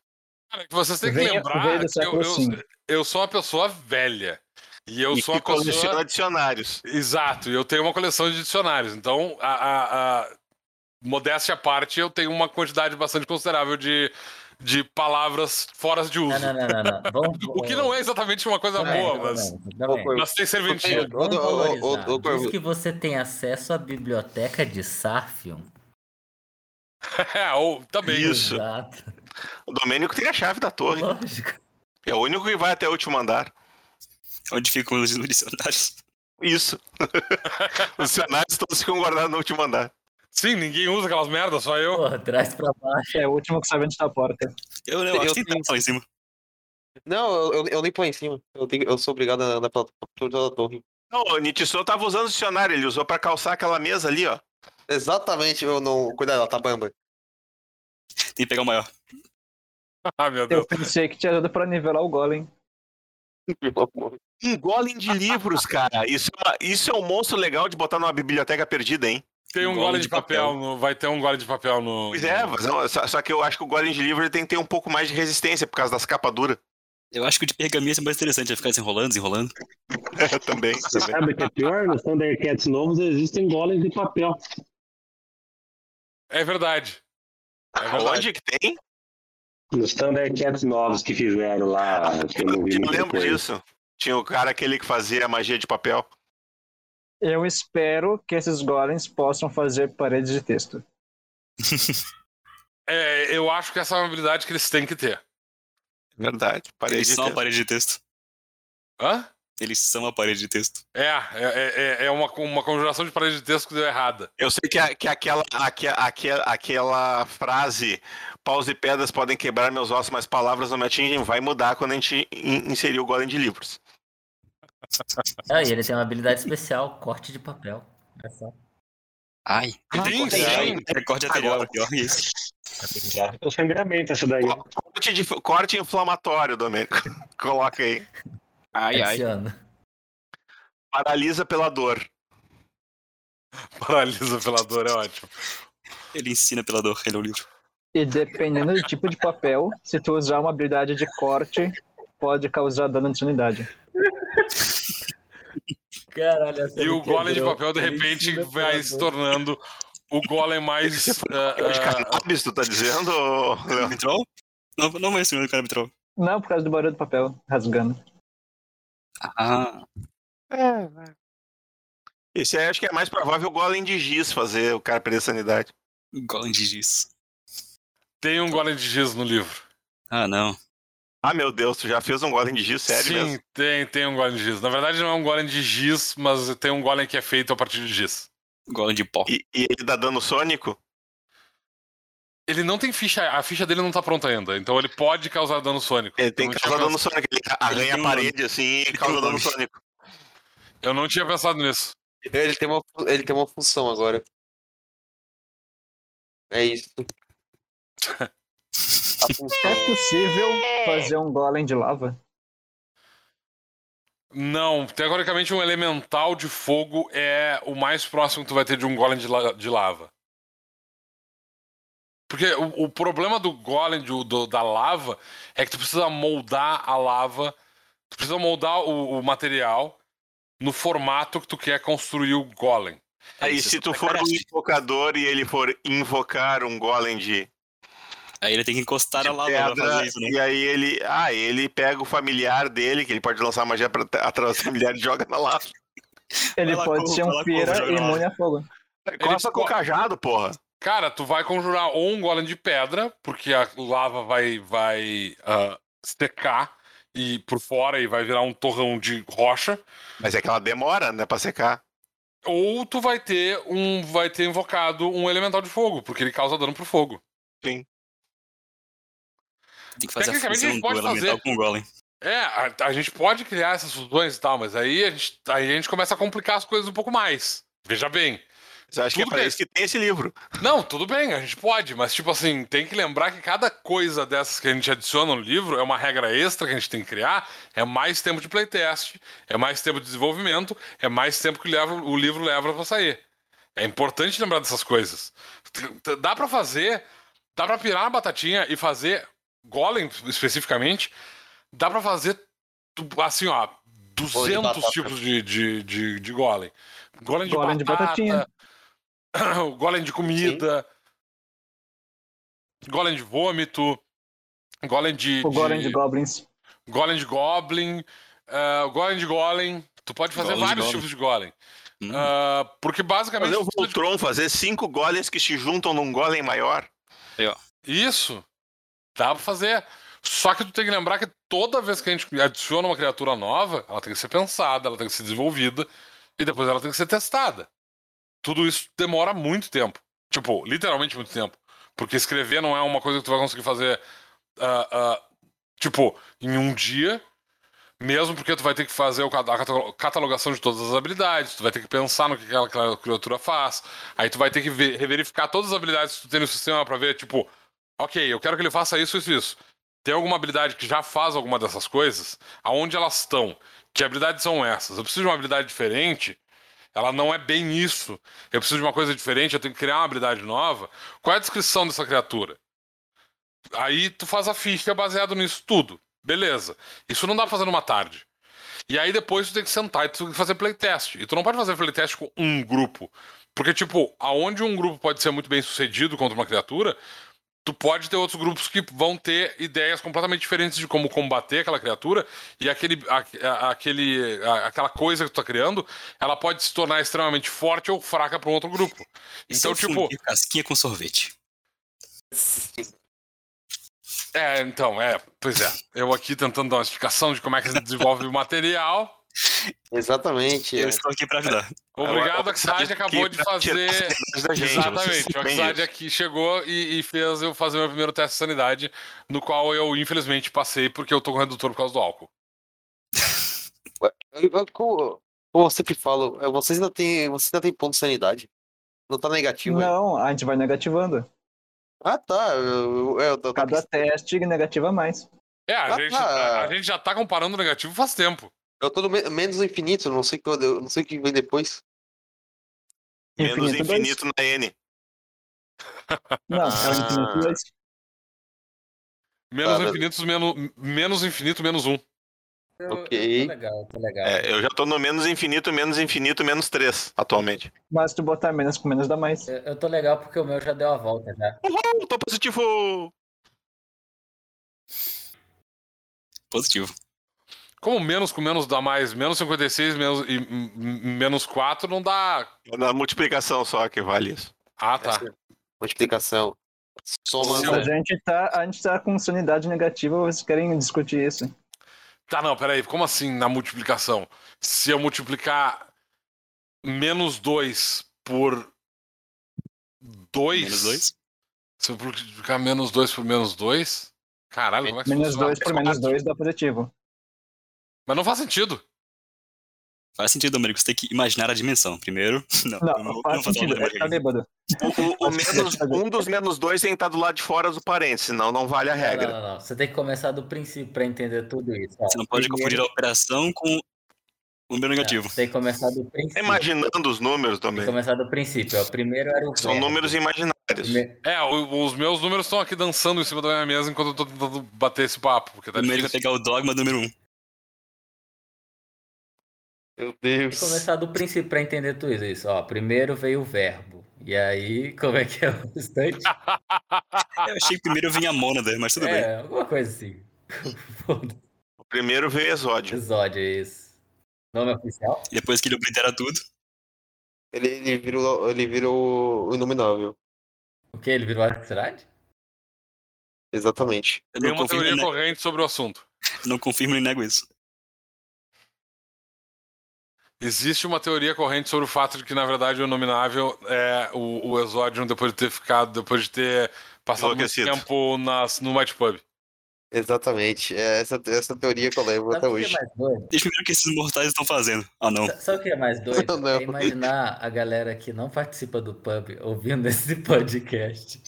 Cara, que vocês têm que lembrar que eu, eu, eu sou uma pessoa velha. E eu e sou que uma pessoa. coleciona dicionários. Exato, e eu tenho uma coleção de dicionários. Então, a, a- a- modéstia à parte, eu tenho uma quantidade bastante considerável de, de palavras fora de uso. Não, não, não, não, não. Vamos, O que não é exatamente uma coisa é, boa, não, mas, é. Ô, mas tem serventia. Vamos valorizar. Diz que você tem acesso à biblioteca de Sarfion. É, ou também. Isso. Exato. O Domênico tem a chave da torre. Lógico. É o único que vai até o último andar. Onde ficam os dicionários? Isso. Os dicionários todos ficam guardados no último andar. Sim, ninguém usa aquelas merdas, só eu. Porra, traz pra baixo. É o último que sabe onde tá a porta. Eu, eu, acho Eu que tem tenho- em cima. Não, eu, eu, eu nem lá em cima. Eu, tenho, eu sou obrigado a andar pela, pela torre. Não, o Nitiso tava usando o dicionário, ele usou pra calçar aquela mesa ali, ó. Exatamente, eu não. Cuidado, ela tá bamba. Tem que pegar o maior. Ah, meu Deus. Eu pensei que te ajuda pra nivelar o golem. Um golem de livros, cara. Isso é, uma- isso é um monstro legal de botar numa biblioteca perdida, hein? Tem um Golem gole de de papel, no- vai ter um gole de papel no. Pois é, mas não, só, só que eu acho que o golem de livro ele tem que ter um pouco mais de resistência por causa das capas duras. Eu acho que o de pergaminho é mais interessante, vai ficar desenrolando, desenrolando. também, Você também. sabe o que é pior? Nos Thundercats novos existem golems de papel. É verdade. É verdade. Onde que tem? Nos Thundercats novos que fizeram lá. que eu Eu não lembro disso. Tinha o cara aquele que fazia magia de papel. Eu espero que esses golems possam fazer paredes de texto. É, eu acho que essa é uma habilidade que eles têm que ter. Verdade. Parede Eles de são a texto. parede de texto. Hã? Eles são a parede de texto. É, é, é, é uma, uma conjuração de parede de texto que deu errada. Eu sei que, a- que aquela, aque- aquela, aquela frase paus e pedras podem quebrar meus ossos, mas palavras não me atingem, vai mudar quando a gente in- inserir o golem de livros. Ah, e ele tem uma habilidade especial, corte de papel. Olha só. Ai. Sim, tem. Recorde arterial, pior que isso. O sangramento, essa daí. Corte, de, corte inflamatório, Domênico. Coloca aí. Ai, ai. Paralisa pela dor. Paralisa pela dor, é ótimo. Ele ensina pela dor, ele é o livro. E dependendo do tipo de papel, se tu usar uma habilidade de corte, pode causar dano de sanidade. Caralho, essa E o golem de papel, de repente, vai se tornando o golem mais. ah, De ah, cannabis, tu tá dizendo? Vitrol? Não, não vai ser o cara vitrol. Não, por causa do barulho do papel rasgando. Ah, Esse aí acho que é mais provável o golem de giz fazer o cara perder sanidade. golem de giz. Tem um golem de giz no livro. Ah, não. Ah, meu Deus, tu já fez um golem de giz, sério Sim, mesmo? tem, tem um golem de giz. Na verdade, não é um golem de giz, mas tem um golem que é feito a partir de giz. Golem de pó. E, e ele dá dano sônico? Ele não tem ficha, a ficha dele não tá pronta ainda, então ele pode causar dano sônico. Ele tem que causar dano sônico. Ele arranha a parede assim e causa dano sônico. Eu não tinha pensado nisso. Ele tem uma, ele tem uma função agora. É isso. É possível fazer um golem de lava? Não, teoricamente um elemental de fogo é o mais próximo que tu vai ter de um golem de, la- de lava. Porque o, o problema do golem de- do- da lava é que tu precisa moldar a lava, tu precisa moldar o, o material no formato que tu quer construir o golem. Aí Isso, se tu vai for um invocador e ele for invocar um golem de, Aí ele tem que encostar de a lava pra fazer isso, né? e aí ele. Ah, ele pega o familiar dele, que ele pode lançar magia pra, atrás do familiar e joga na lava. Ele pode corvo, ser um pira imune a fogo. Costa com o cajado, porra. Cara, tu vai conjurar ou um golem de pedra, porque a lava vai, vai ah, secar e por fora e vai virar um torrão de rocha. Mas é que ela demora, né, pra secar. Ou tu vai ter um. Vai ter invocado um elemental de fogo, porque ele causa dano pro fogo. Tem que fazer a a fusão gente do pode elemental fazer- com o golem. É, a, a gente pode criar essas fusões e tal, mas aí a, gente, aí a gente começa a complicar as coisas um pouco mais. Veja bem. Você acha que é Tudo pra bem. isso que tem esse livro? Não, tudo bem, a gente pode, mas tipo assim, tem que lembrar que cada coisa dessas que a gente adiciona no livro é uma regra extra que a gente tem que criar, é mais tempo de playtest, é mais tempo de desenvolvimento, é mais tempo que leva, o livro leva pra sair. É importante lembrar dessas coisas. Dá pra fazer, dá pra pirar na batatinha e fazer golem especificamente, dá pra fazer assim, ó, 200 batata. tipos de, de, de, de golem. Golem de Golem de batata, batatinha. golem de comida, golem de vômito, golem de, O golem de goblins. golem de goblin, ah, golem de golem. Tu pode fazer Golem de vários golem. tipos de golem. Hum. Ah, porque basicamente. Fazer o precisa de- Voltron, fazer cinco golems que se juntam num golem maior. Isso. Dá pra fazer. Só que tu tem que lembrar que toda vez que a gente adiciona uma criatura nova, ela tem que ser pensada, ela tem que ser desenvolvida e depois ela tem que ser testada. Tudo isso demora muito tempo. Tipo, literalmente muito tempo. Porque escrever não é uma coisa que tu vai conseguir fazer, ah, ah, tipo, em um dia. Mesmo porque tu vai ter que fazer a catalo- catalogação de todas as habilidades, tu vai ter que pensar no que aquela criatura faz, aí tu vai ter que ver- reverificar todas as habilidades que tu tem no sistema pra ver, tipo, ok, eu quero que ele faça isso, isso, isso. Tem alguma habilidade que já faz alguma dessas coisas? Aonde elas estão? Que habilidades são essas? Eu preciso de uma habilidade diferente? Ela não é bem isso. Eu preciso de uma coisa diferente, eu tenho que criar uma habilidade nova. Qual é a descrição dessa criatura? Aí tu faz a ficha baseado nisso tudo. Beleza. Isso não dá pra fazer numa tarde. E aí depois tu tem que sentar e tu tem que fazer playtest. E tu não pode fazer playtest com um grupo. Porque, tipo, aonde um grupo pode ser muito bem sucedido contra uma criatura, tu pode ter outros grupos que vão ter ideias completamente diferentes de como combater aquela criatura e aquele, a- aquele, a- aquela coisa que tu tá criando, ela pode se tornar extremamente forte ou fraca para um outro grupo. Então, é tipo, casquinha com sorvete. é, então, é, pois é. Eu aqui tentando dar uma explicação de como é que se desenvolve o material. Exatamente. Eu é. estou aqui pra ajudar. Obrigado, Oxide acabou de fazer. Exatamente, você o tem Oxide isso. aqui chegou e, e fez eu fazer meu primeiro teste de sanidade, no qual eu infelizmente passei porque eu tô com redutor por causa do álcool. Como, eu sempre falo, é, vocês ainda têm, vocês ainda têm ponto de sanidade. Não tá negativo ainda. Não, a gente vai negativando. Ah, tá. Eu, eu, eu, eu, Cada teste negativa mais. É, a, Ah, gente, tá. a gente já tá comparando o negativo faz tempo. Eu tô no me- menos infinito, não sei o que não sei o que vem depois. Menos Infinito infinito na N. Não, é o infinito Ah. 2. Menos Tá, infinitos, menos, menos infinito, menos um. Eu- Ok. eu tô legal, tô legal. É, eu já tô no menos infinito, menos infinito, menos 3 atualmente. Mas se tu botar menos com menos dá mais. Eu, eu tô legal porque o meu já deu a volta já. Uhul, tô positivo! Positivo. Como menos com menos dá mais, menos 56 menos, e menos 4 não dá. É na multiplicação só que vale isso. Ah, tá. Essa multiplicação. Soma. A gente, tá, a gente tá com sanidade negativa, vocês querem discutir isso? Tá, não, peraí. Como assim na multiplicação? Se eu multiplicar menos 2 por 2. Menos dois. Se eu multiplicar menos 2 por menos 2. Caralho, como é que Menos funciona? 2 por menos 2 dá positivo. Mas não faz sentido. Faz sentido, Américo. Você tem que imaginar a dimensão. Primeiro. Não, Não, não, faz não sentido. Ele tá bêbado. O, o menos, um dos menos dois tem que estar do lado de fora do parênteses, senão não vale a regra. não, não, não. Você tem que começar do princípio para entender tudo isso. ó. Você não pode Primeiro- confundir a operação com o número negativo. Não, Você tem que começar do princípio. Imaginando os números Tem também. que começar do princípio. O primeiro era o São verbo. números imaginários. É, os meus números estão aqui dançando em cima da minha mesa enquanto eu tô tentando bater esse papo. Porque tá Primeiro vai difícil. pegar o dogma número 1. Um. Meu Tem Deus. que começar do princípio para entender tudo isso. Ó, primeiro veio o verbo. E aí, como é que é o restante? Eu achei que primeiro vinha a mônada, mas tudo bem. é, alguma coisa assim. O primeiro veio exódio. Episódio é esse. Nome oficial? E depois que ele oblitera tudo, Ele, ele virou, ele virou o inominável. O que? Ele virou Arquistrade? Exatamente. eu Tem uma teoria corrente sobre o assunto. não confirmo nem nego isso. Existe uma teoria corrente sobre o fato de que, na verdade, o nominável é o, o Exodium depois de ter ficado, depois de ter passado muito tempo nas, no White Pub. Exatamente. É essa, essa teoria que eu lembro até Sabe que é hoje. doido? Deixa eu ver o que esses mortais estão fazendo. Ah, não. Sa- Sabe o que é mais doido? Não, não. É imaginar a galera que não participa do pub ouvindo esse podcast.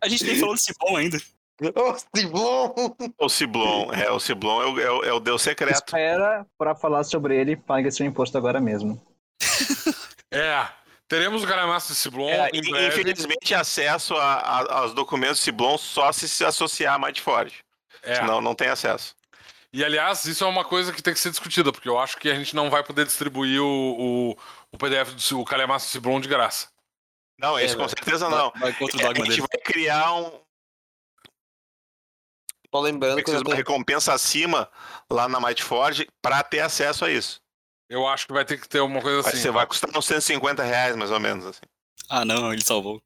A gente nem falou desse bom ainda. Oh, que bom! O Ciblon, é, o Ciblon é o, é o- é o deus secreto. Espera pra falar sobre ele e paga seu imposto agora mesmo. É, teremos o Calamaço de Ciblon É, em e- breve. infelizmente, acesso a- a- aos documentos Ciblon só se se associar a Mindforge. É. Senão não tem acesso. E aliás, isso é uma coisa que tem que ser discutida, porque eu acho que a gente não vai poder distribuir o, o, o PDF do o Ciblon de graça. Não, É, isso com né? certeza não. Vai o É, a gente dele. vai criar um, Tô lembrando que eu já uma recompensa acima lá na Mightforge para ter acesso a isso. Eu acho que vai ter que ter uma coisa assim. ser- vai custar uns 150 reais, mais ou menos. Assim. Ah, não, ele salvou.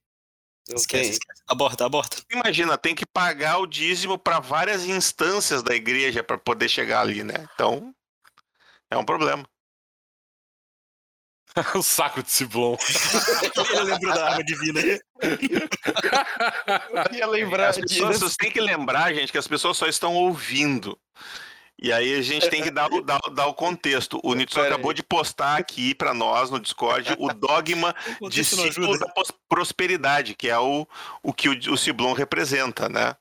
eu Esquece, tenho. esquece. Aborta, aborta. Imagina, tem que pagar o dízimo para várias instâncias da igreja para poder chegar ali, né? Então, é um problema. o saco de Ciblon. Ele lembrou da arma divina. Eu ia lembrar As pessoas vocês têm que lembrar, gente, que as pessoas só estão ouvindo. E aí a gente tem que dar, o- dar, dar o contexto. O aí. acabou de postar aqui para nós no Discord o dogma O discípulo ajuda. da prosperidade, que é o, o que o, o Ciblon representa, né?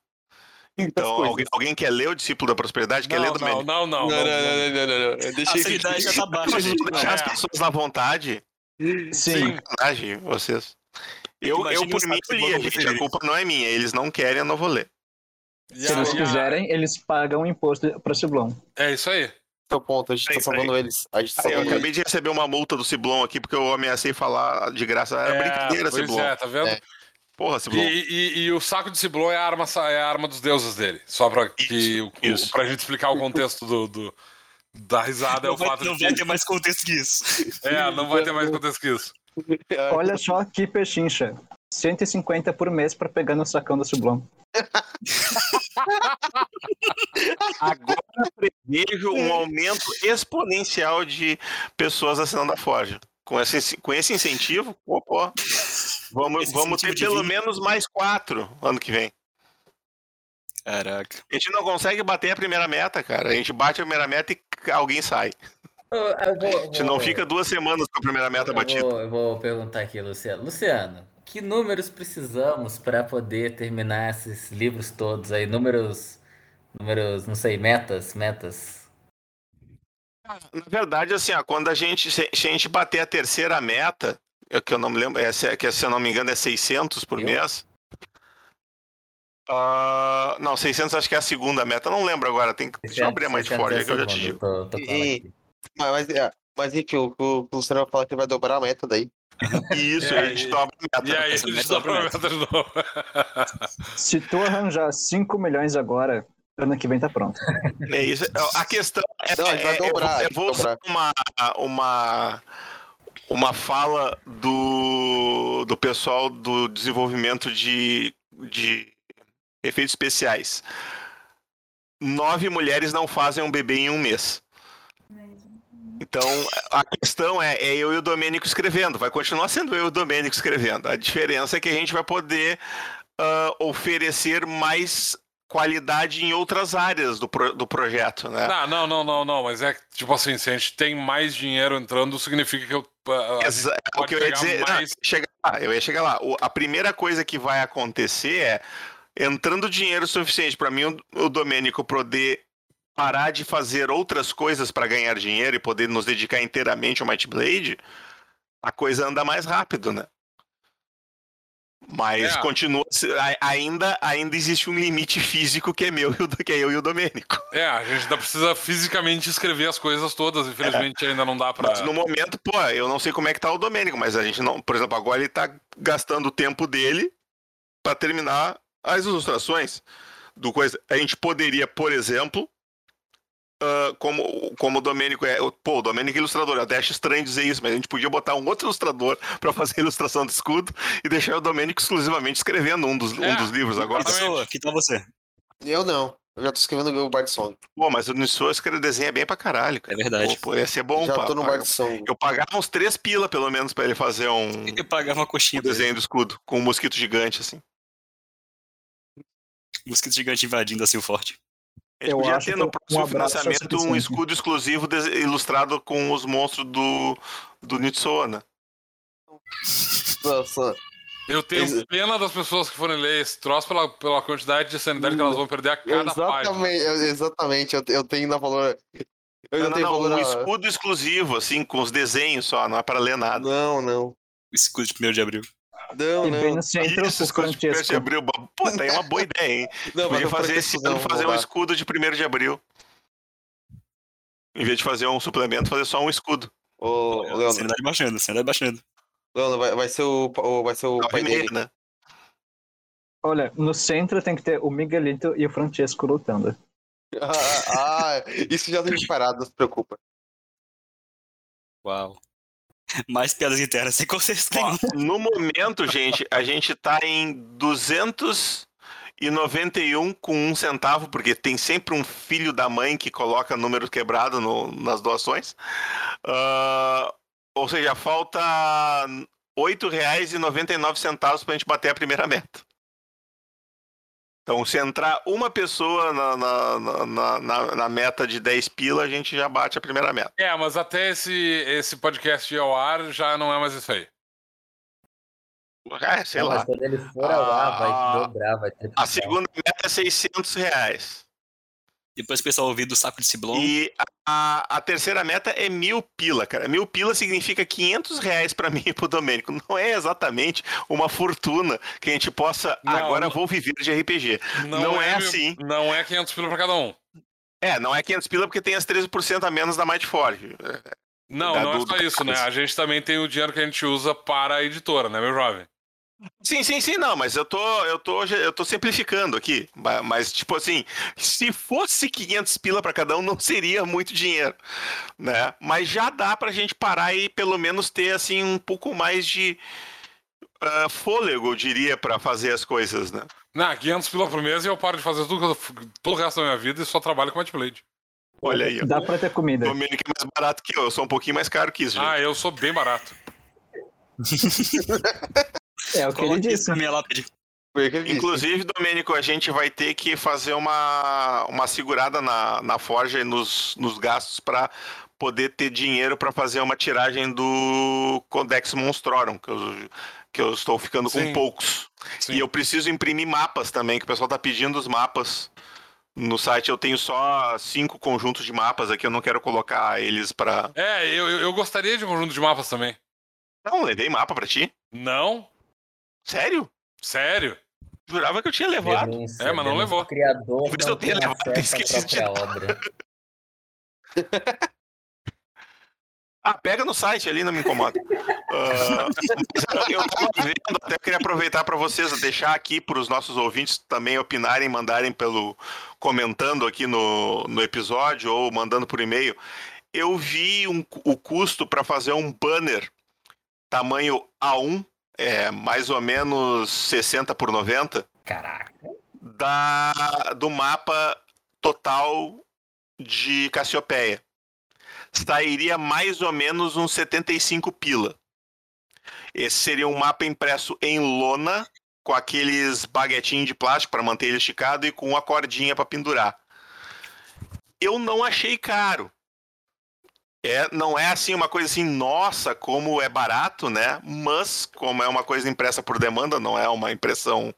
Então, alguém, alguém quer ler o discípulo da prosperidade? Quer ler Não, do não, não, não, Não, não, não, não, não, não, não. Eu A já tá baixa, deixar as É. pessoas à vontade. Sim. Sacanagem, vocês. Eu, eu por o mim, bola gente. A culpa não é minha. Eles não querem, eu não vou ler. Se eles quiserem, eles pagam o imposto pro Ciblon. É isso aí. Seu ponto, a gente É tá isso aí. salvando eles. A gente tá Aí, eu acabei de receber uma multa do Ciblon aqui porque eu ameacei falar de graça. Era é, brincadeira, Ciblon. é, tá vendo? É. Porra, E, Ciblon. e- e o saco de Ciblon é a arma, é a arma dos deuses dele. Só pra, que, Isso, o- isso. pra gente explicar o contexto do, do- da risada é Não o vai, fato não de vai ter mais contexto que isso. É, não vai ter mais contexto que isso. Olha só que pechincha. 150 por mês pra pegar no sacão do Ciblon. Agora prevejo um aumento exponencial de pessoas assinando a Forja. Com esse, com esse incentivo, pô, pô, vamos, Esse vamos ter pelo divino. menos mais quatro ano que vem. Caraca. A gente não consegue bater a primeira meta, cara. A gente bate a primeira meta e alguém sai. Eu, eu vou, A gente não fica duas semanas com a primeira meta eu batida. vou, eu vou perguntar aqui, Luciano. Luciano, que números precisamos para poder terminar esses livros todos aí? Números, números, não sei, metas, metas. Na verdade, assim, ó, quando a gente, se a gente bater a terceira meta, é que eu não me lembro, é, se- que se eu não me engano é 600 por Eu? mês. Ah, não, 600 acho que é a segunda meta, eu não lembro agora, tem que, deixa eu abrir a mais 600 forte é que eu já te segundo, digo. Tô, tô E-. Mas, mas, é, mas enfim, o, o, o Luciano vai falar que vai dobrar a meta daí. Isso, É, a gente e- dobra a meta. E aí, a gente dobra a meta de novo. Se tu arranjar 5 milhões agora, ano que vem tá pronto. É isso. A questão é. Não, a gente vai é- eu dobrar, Eu gente vou usar uma, uma, uma fala do, do pessoal do desenvolvimento de, de efeitos especiais. Nove mulheres não fazem um bebê em um mês. Então, a questão é, é eu e o Domênico escrevendo. Vai continuar sendo eu e o Domênico escrevendo. A diferença é que a gente vai poder ah, oferecer mais qualidade em outras áreas do, pro- do projeto, né? Não, não, não, não, não. Mas é que, tipo assim, se a gente tem mais dinheiro entrando, significa que eu. A Exa- gente o que eu ia dizer, não, mais. chegar lá, eu ia chegar lá. O- a primeira coisa que vai acontecer é entrando dinheiro suficiente para mim, o, o Domênico poder parar de fazer outras coisas para ganhar dinheiro e poder nos dedicar inteiramente ao Might Blade, a coisa anda mais rápido, né? Mas É. continua, ainda, ainda existe um limite físico que é meu e que é eu e o Domênico. É, a gente ainda precisa fisicamente escrever as coisas todas. Infelizmente ainda não dá pra. Mas no momento, pô, eu não sei como é que tá o Domênico, mas a gente não. Por exemplo, agora ele tá gastando o tempo dele para terminar as ilustrações do coisa. A gente poderia, por exemplo, ah, como, como o Domênico é. Pô, o Domênico é ilustrador, eu até acho estranho dizer isso, mas a gente podia botar um outro ilustrador para fazer a ilustração do escudo e deixar o Domênico exclusivamente escrevendo um dos, É, um dos livros agora. Pessoa, que tal você? Eu não. Eu já tô escrevendo o Bard Song. Pô, mas o Nissou escreve desenha bem pra caralho, cara. É verdade. Pô, pô, ia ser bom, já tô no. Bard Song. Eu pagava uns três pila, pelo menos, pra ele fazer um, Eu pagava uma coxinha ele. desenho do escudo, com um mosquito gigante, assim. Mosquito gigante invadindo assim o forte. A gente Eu podia acho ter no um próximo é financiamento um escudo exclusivo ilustrado com os monstros do, do Nitsoa, né? Nossa. Eu tenho Ex- pena das pessoas que forem ler esse troço pela, pela quantidade de sanidade que elas vão perder a cada página. Exatamente, eu- exatamente. Eu, eu tenho ainda valor. Eu Não, não, tenho não, valor. um a- escudo exclusivo, assim, com os desenhos só, não é para ler nada. Não, não. Escudo de 1 de abril. Não, E bem não. no centro, Isso, o escudo de 1 de abril. Pô, tá aí uma boa ideia, hein? Não, Podia fazer esse ano, fazer um escudo de 1 de abril. Em vez de fazer um suplemento, fazer só um escudo. Ô, Leandro, Sanidade baixando, sanidade baixando. Leandro vai, vai ser o, o- vai ser o pai dele. né? Olha, no centro tem que ter o Miguelito e o Francesco lutando. Ah, ah, isso já tem preparado, não se preocupa. Uau. Mais piadas internas, vocês. Ó, no momento, gente, a gente tá em 291 com um centavo, porque tem sempre um filho da mãe que coloca número quebrado no- nas doações. Ah, ou seja, falta R$ 8,99 para a gente bater a primeira meta. Então, se entrar uma pessoa na, na, na- na- meta de 10 pila, a gente já bate a primeira meta. É, mas até esse, esse podcast ir ao ar já não é mais isso aí. É, sei Não, lá. mas quando ele for ao ar, vai Ah, dobrar, vai triplicar. A segunda meta é 600 reais. Depois o pessoal ouvir do saco de Ciblon. E a, a terceira meta é mil pila, cara. Mil pila significa 500 reais pra mim e pro Domênico. Não é exatamente uma fortuna que a gente possa. Não, agora não. vou viver de RPG. Não é mil- assim. Não é 500 pila pra cada um. É, não é 500 pila porque tem as 13% a menos da Might Forge. Não, Da- não é do- só do isso, né? A gente também tem o dinheiro que a gente usa para a editora, né, meu jovem? Sim, sim, sim, não, mas eu tô, eu tô, eu tô simplificando aqui. Ma- Mas, tipo assim, se fosse 500 pila pra cada um, não seria muito dinheiro, né? Mas já dá pra gente parar e pelo menos ter, assim, um pouco mais de ah, fôlego, eu diria, pra fazer as coisas, né? Não, 500 pila por mês e eu paro de fazer tudo, todo o resto da minha vida e só trabalho com Might Blade. Olha aí, ó. Dá pra ter comida. O Domênico é mais barato que eu, eu sou um pouquinho mais caro que isso, gente. Ah, eu sou bem barato. É o que ele Coloque disse. na minha ele disse. Inclusive, Domênico, a gente vai ter que fazer uma, uma segurada na, na Forja e nos, nos gastos para poder ter dinheiro para fazer uma tiragem do Codex Monstrorum, que eu, que eu estou ficando com Sim. poucos. Sim. E eu preciso imprimir mapas também, que o pessoal está pedindo os mapas. No site eu tenho só cinco conjuntos de mapas aqui, eu não quero colocar eles para. É, eu, eu eu gostaria de um conjunto de mapas também. Não, levei mapa para ti? Não? Sério? Sério? Jurava que eu tinha levado. Denúncia, É, mas não levou. O criador Por isso não eu tenho levado, acesso à esqueci de obra. Ah, pega no site ali, não me incomoda. Mas eu tava vendo, até queria aproveitar para vocês, deixar aqui para os nossos ouvintes também opinarem, mandarem pelo. comentando aqui no, no episódio ou mandando por e-mail. Eu vi um- o custo para fazer um banner tamanho A1, é mais ou menos 60 por 90, Caraca. da, do mapa total de Cassiopeia. sairia mais ou menos uns 75 pila. Esse seria um mapa impresso em lona, com aqueles baguetinhos de plástico para manter ele esticado e com uma cordinha para pendurar. Eu não achei caro. É, não é assim uma coisa assim, nossa, como é barato, né? Mas, como é uma coisa impressa por demanda, não é uma impressão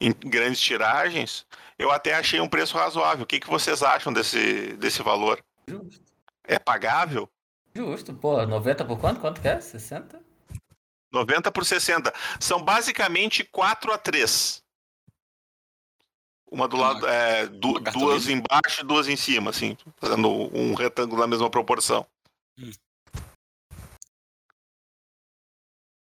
em grandes tiragens, eu até achei um preço razoável. O que, que vocês acham desse, desse valor? Justo. É pagável? Justo, pô, 90 por quanto? Quanto que é? 60? 90 por 60. São basicamente 4 a 3. Uma do lado, é, du- duas embaixo e duas em cima, assim, fazendo um retângulo na mesma proporção. Hum.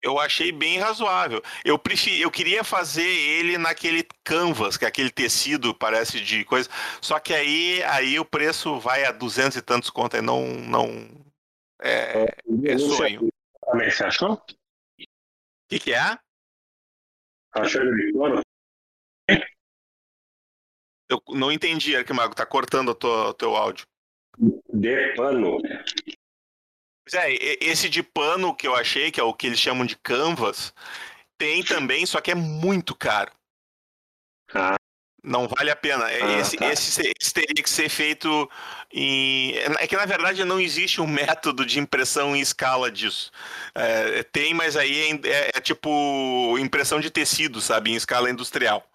Eu achei bem razoável. Eu preferi, eu queria fazer ele naquele canvas, que é aquele tecido, parece de coisa. Só que aí, aí o preço vai a 200 e tantos conto, aí não, não é, é sonho. Você achou? O que, que é? Achou ele? Eu não entendi, Arquimago, tá cortando o teu, o teu áudio. De pano. Pois é, esse de pano que eu achei, que é o que eles chamam de canvas, tem também, só que é muito caro. Ah. Não vale a pena. É, Ah, esse, tá. esse, se- esse teria que ser feito em. É que na verdade não existe um método de impressão em escala disso. É, tem, mas aí é, é- é tipo impressão de tecido, sabe? Em escala industrial.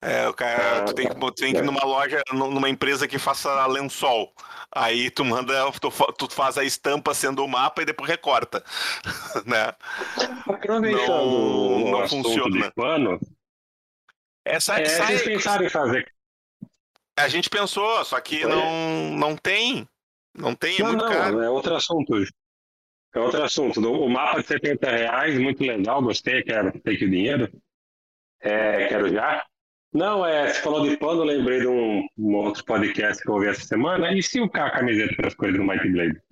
É, o cara, Ah, tu tem, que, tu tem que ir é. numa loja, nu- numa empresa que faça lençol. Aí tu manda, tu, fa- tu faz a estampa sendo o mapa e depois recorta. né? Aproveitando Não- não funciona. de pano, Essa é, sai, vocês pensaram em fazer. a gente pensou, só que não, não tem. Não tem, é não, muito não, caro. é outro assunto. É outro assunto. O mapa de 70 reais, muito legal, gostei, quero ter que o dinheiro. É, quero já. Não, é, você falou de pano, lembrei de um, um outro podcast que eu ouvi essa semana. E se o cara camiseta para as coisas do Mighty Blade?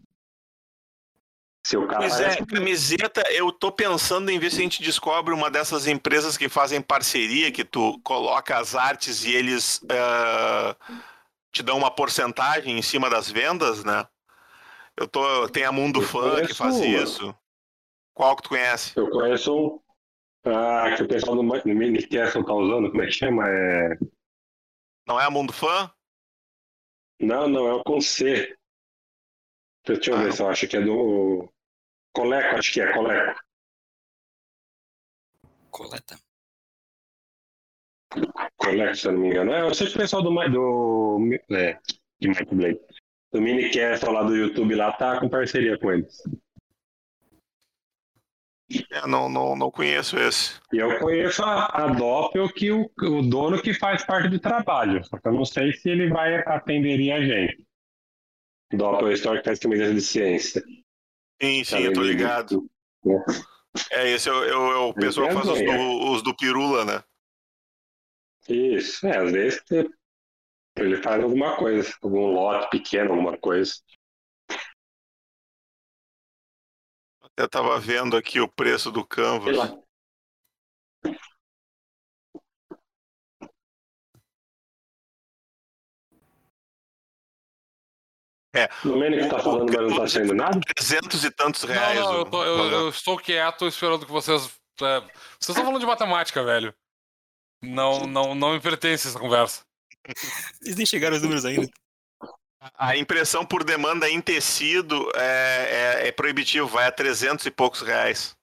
Se o cara. Pois é, camiseta, eu tô pensando em ver se a gente descobre uma dessas empresas que fazem parceria, que tu coloca as artes e eles eh, te dão uma porcentagem em cima das vendas, né? Eu tô, tem a Mundo Eu Fã que faz uma. isso. Qual que tu conhece? Eu conheço um. Ah, que o pessoal do Mi- Mini Castle tá usando, como é que chama? É... Não é a Mundo Fã? Não, não, é o com C. Deixa eu Ah, ver se eu acho que é do. Coleco, acho que é Coleco. Coleta. Coleco, se eu não me engano. É, eu sei que o pessoal do, do é, de Might Blade. Do Minicast lá do YouTube lá tá com parceria com eles. É, não, não, não conheço esse. Eu conheço a, a Doppel, que o, o dono que faz parte do trabalho. Só que eu não sei se ele vai atender a gente. Doppel Store que faz camiseta de ciência. Sim, sim, eu tô do- ligado. É, esse é, o- é, o- é o pessoal que faz os é, do, os do Pirula, né? Isso, é, às vezes ele faz alguma coisa, algum lote pequeno, alguma coisa. Eu tava vendo aqui o preço do Sei Canvas. lá. É. No menos que tá falando, mas não tá saindo nada? 300 e tantos Não, reais. não, o eu, tô- eu- eu estou quieto esperando que vocês. é, vocês estão falando de matemática, velho. Não, não, não me pertence essa conversa. Eles nem chegaram aos números ainda. A impressão por demanda em tecido é, é, é proibitivo, vai a 300 e poucos reais.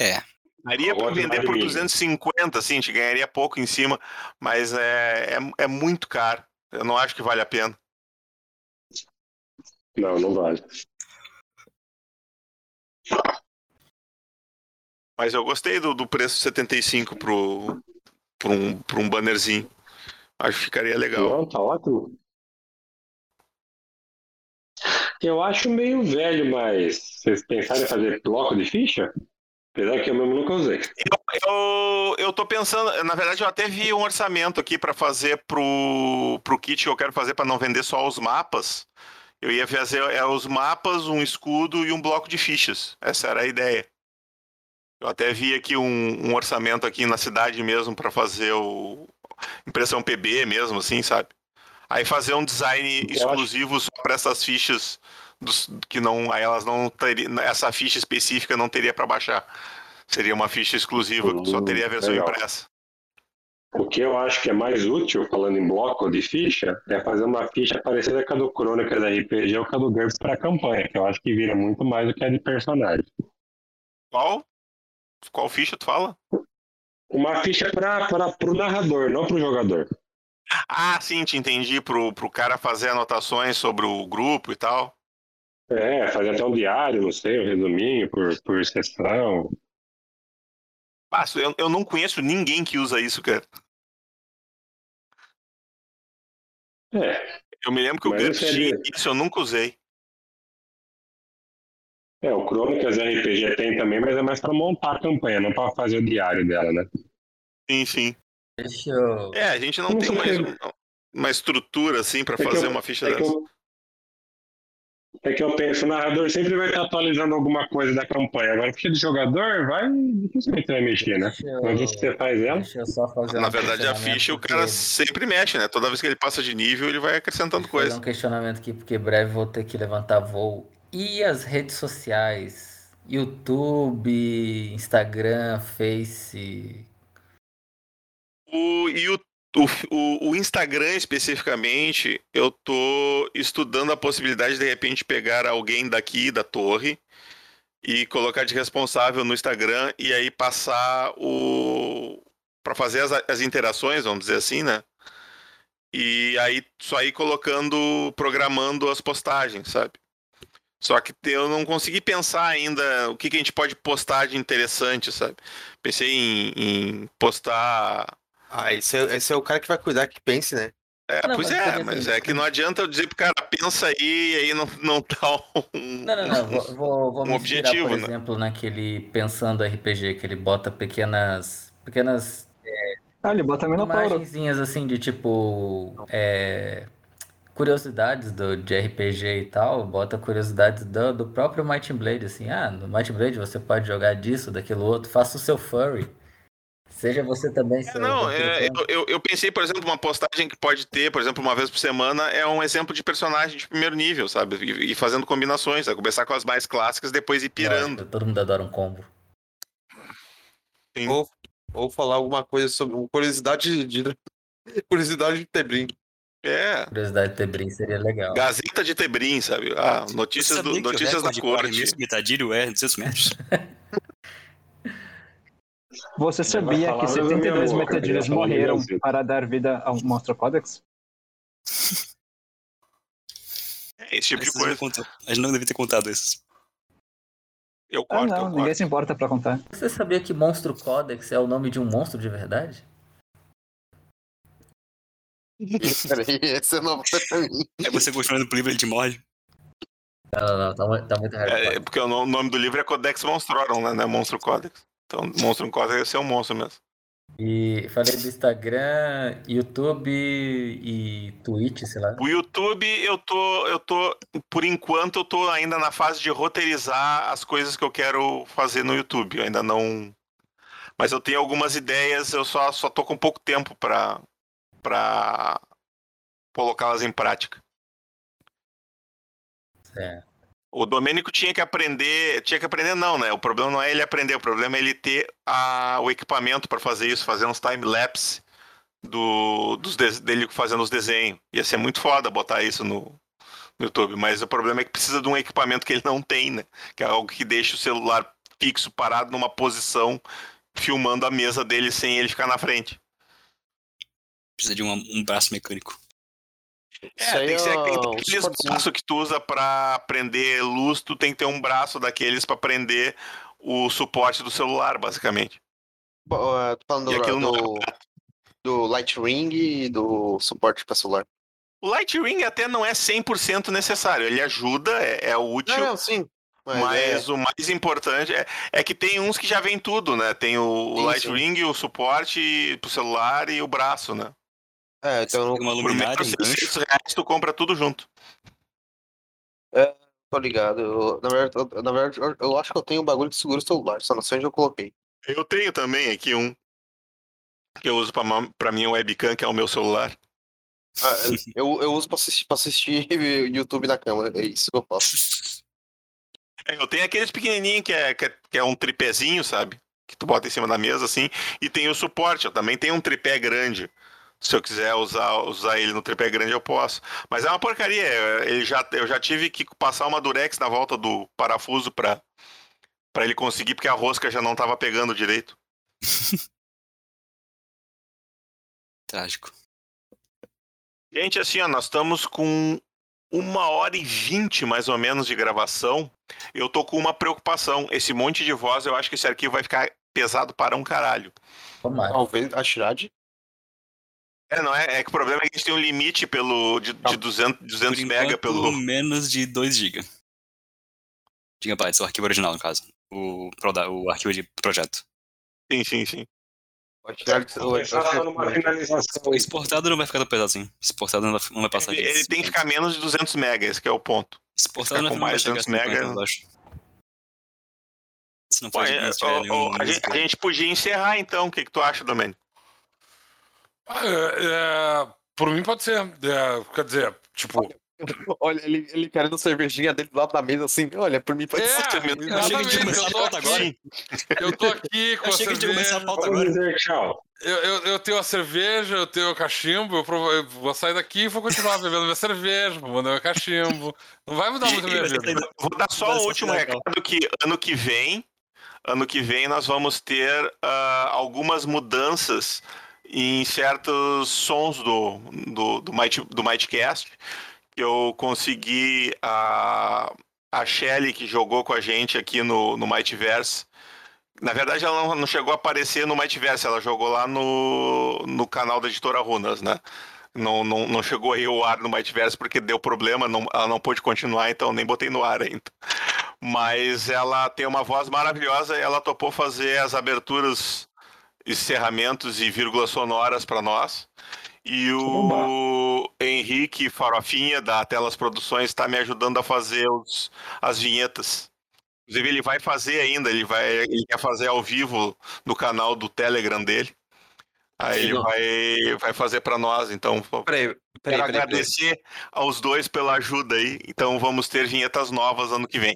É. Daria para vender por maravilha. 250, assim, a gente ganharia pouco em cima, mas é, é, é muito caro. Eu não acho que vale a pena. Não, não vale. Mas eu gostei do, do preço 75 pro, pro, um, pro um bannerzinho. Acho que ficaria legal. Não, tá ótimo. Eu acho meio velho, mas vocês pensaram em fazer bloco de ficha? Apesar que eu mesmo nunca usei. Eu, eu tô pensando, na verdade eu até vi um orçamento aqui para fazer pro, pro kit que eu quero fazer para não vender só os mapas. Eu ia fazer é, os mapas, um escudo e um bloco de fichas. Essa era a ideia. Eu até vi aqui um, um orçamento aqui na cidade mesmo para fazer o impressão PB mesmo, assim, sabe? Aí fazer um design exclusivo só para essas fichas dos- que não, aí elas não teriam, essa ficha específica não teria para baixar. Seria uma ficha exclusiva que só Hum, teria a versão legal. impressa. O que eu acho que é mais útil, falando em bloco de ficha, é fazer uma ficha parecida com a do Crônicas RPG ou com a do GURPS para campanha, que eu acho que vira muito mais do que a de personagem. Qual? Qual ficha tu fala? Uma ficha para o narrador, não para o jogador. Ah, sim, te entendi. Pro, pro cara fazer anotações sobre o grupo e tal. É, fazer até um diário, não sei, um resuminho por, por sessão. Ah, eu, eu não conheço ninguém que usa isso, cara. É, Eu me lembro que o Mas é tinha isso, eu nunca usei. É, o Crônicas RPG tem também, mas é mais para montar a campanha, não para fazer o diário dela, né? Sim, sim. Deixa eu. É, a gente não Como tem mais uma, estrutura assim pra É que fazer eu- uma ficha É que, dessa. eu, é que eu penso, o narrador sempre vai estar atualizando alguma coisa da campanha. Agora, ficha de jogador, vai, dificilmente vai mexer, né? Que você faz ela, só fazer Na verdade, a ficha o porque- cara sempre mexe, né? Toda vez que ele passa de nível, ele vai acrescentando coisa. um questionamento aqui, porque breve vou ter que levantar voo. E as redes sociais? YouTube, Instagram, Face. O, e o, o, o Instagram especificamente, eu tô estudando a possibilidade de de repente pegar alguém daqui da torre e colocar de responsável no Instagram e aí passar o para fazer as, as interações, vamos dizer assim, né? E aí só ir colocando, programando as postagens, sabe? Só que eu não consegui pensar ainda o que, que a gente pode postar de interessante, sabe? Pensei em, em postar Ah, esse é, esse é o cara que vai cuidar que pense, né? é, Não, pois mas é, mas é que não adianta eu dizer pro cara, pensa aí, e aí não, não tá um. Não, não, não. Vou, vou, vou um me inspirar, objetivo, por né? exemplo, naquele Pensando RPG, que ele bota pequenas. Pequenas Ah, ele bota Minotauro. imagenzinhas assim de tipo. é, curiosidades do, de RPG e tal. Bota curiosidades do, do próprio Might and Blade, assim. Ah, no Might and Blade você pode jogar disso, daquilo outro. Faça o seu furry. Seja você também É, não, é, eu, eu, eu pensei, por exemplo, uma postagem que pode ter, por exemplo, uma vez por semana, é um exemplo de personagem de primeiro nível, sabe? E, e fazendo combinações, sabe? começar com as mais clássicas, depois ir pirando. Todo mundo adora um combo. Sim. Ou, ou falar alguma coisa sobre curiosidade de. Curiosidade de Tebrim. É. Curiosidade de Tebrim seria legal. Gazeta de Tebrim, sabe? Ah, notícias, do, notícias da recorde para corte. metadilho é 200 metros? Você sabia que da minha 72 boca, metadilhos vai falar da minha morreram para dar vida ao Monstro Codex? É, esse tipo de não coisa. A gente não devia ter contado esses. Eu Ah, corto, não, eu ninguém se importa pra contar. Você sabia que Monstro Codex é o nome de um monstro de verdade? Peraí, esse é novo pra mim. Aí você continuando pro livro, ele te morde. Não, não, não, tá, tá muito É, hardcore. é porque o no- nome do livro é Codex Monstrorum, né? Não é Monstro Codex. Então, Monstro Codex deve ser um monstro mesmo. E falei do Instagram, YouTube e Twitch, sei lá. O YouTube, eu tô, eu tô, por enquanto, eu tô ainda na fase de roteirizar as coisas que eu quero fazer no YouTube. Eu ainda não. Mas eu tenho algumas ideias, eu só, só tô com pouco tempo pra, pra colocá-las em prática. É. O Domênico tinha que aprender, tinha que aprender não, né? O problema não é ele aprender, o problema é ele ter a, o equipamento para fazer isso, fazer uns time-lapse do, dos de- dele fazendo os desenhos. Ia ser muito foda botar isso no, no YouTube, mas o problema é que precisa de um equipamento que ele não tem, né? Que é algo que deixa o celular fixo, parado numa posição, filmando a mesa dele sem ele ficar na frente. Precisa de um, um braço mecânico. É, tem que ser aquele, um braços que tu usa pra prender luz, tu tem que ter um braço daqueles pra prender o suporte do celular, basicamente. Bo- tô falando E do, é do, do Light Ring e do suporte pra celular. O Light Ring até não é 100% necessário, ele ajuda, é, é útil, Não, não, sim. Mas, mas é, o mais importante é, é que tem uns que já vem tudo, né? Tem o, o Light sim. Ring, o suporte pro celular e o braço, né? É, então Uma Por luminária, menos um gancho. 600 reais tu compra tudo junto. tô ligado. Eu, na, verdade, eu, na verdade, eu, acho que eu tenho um bagulho que segura o celular, só não sei onde eu coloquei. Eu tenho também aqui um que eu uso pra, pra minha webcam, que é o meu celular. Ah, Eu, eu uso pra assistir, pra assistir YouTube na cama. É isso que eu faço. É, Eu tenho aqueles pequenininhos que é, que é, que é um tripézinho, sabe? Que tu bota em cima da mesa, assim. E tem o suporte. Eu também tenho um tripé grande. Se eu quiser usar, usar ele no tripé grande, eu posso. Mas é uma porcaria. Ele já, eu já tive que passar uma durex na volta do parafuso pra, pra ele conseguir, porque a rosca já não tava pegando direito. Trágico. Gente, assim, ó, nós estamos com uma hora e vinte, mais ou menos, de gravação. Eu tô com uma preocupação. Esse monte de voz, eu acho que esse arquivo vai ficar pesado para um caralho. Tomara. Talvez a Shirad. É, não é? É que o problema é que a gente tem um limite pelo, de, de 200, 200 Por mega enquanto, pelo... menos de 2 GB. Gigabytes, o arquivo original, no caso. O, o arquivo de projeto. Sim, sim, sim. Finalização. O exportado não vai ficar tão pesado assim. Exportado não vai, não vai passar Ele, disso. ele tem que ficar menos de 200 mega, esse que é o ponto. Exportado ficar não com vai mais chegar a 200 mega. 50, eu acho. Se não é, nenhum ó, a, gente, a gente podia encerrar então. O que, que tu acha, Domênico? Ah, é, é, por mim pode ser. É, quer dizer, tipo. Olha, ele, ele querendo cervejinha dele do lado da mesa, assim. Olha, por mim pode É, ser. Eu achei que a começar eu a tô pauta agora. aqui, eu tô aqui com Eu a que a ia começar a cerveja. pauta agora. dizer tchau. Eu, eu, eu tenho a cerveja, eu tenho o cachimbo, eu, provo- eu vou sair daqui e vou continuar bebendo minha cerveja, vou mandar meu cachimbo. Não vai mudar muito a minha vida. Vou dar só ser último recado que ano que vem, ano que vem nós vamos ter ah, algumas mudanças em certos sons do do do, Might, do Mightcast. Eu consegui a a Shelly que jogou com a gente aqui no no Mightverse. Na verdade, ela não, não chegou a aparecer no Mightverse, ela jogou lá no, no canal da editora Runas, né? Não, não, não chegou aí o ar no Mightverse porque deu problema, não, ela não pôde continuar, então nem botei no ar ainda. Mas ela tem uma voz maravilhosa e ela topou fazer as aberturas, encerramentos e vírgulas sonoras para nós. E o Henrique Farofinha, da Telas Produções, está me ajudando a fazer os, as vinhetas. Inclusive, ele vai fazer ainda, ele, vai, ele quer fazer ao vivo no canal do Telegram dele. Aí ele Sim. vai, vai fazer para nós, então Peraí, peraí, Quero peraí. peraí. agradecer aos dois pela ajuda aí. Então vamos ter vinhetas novas ano que vem.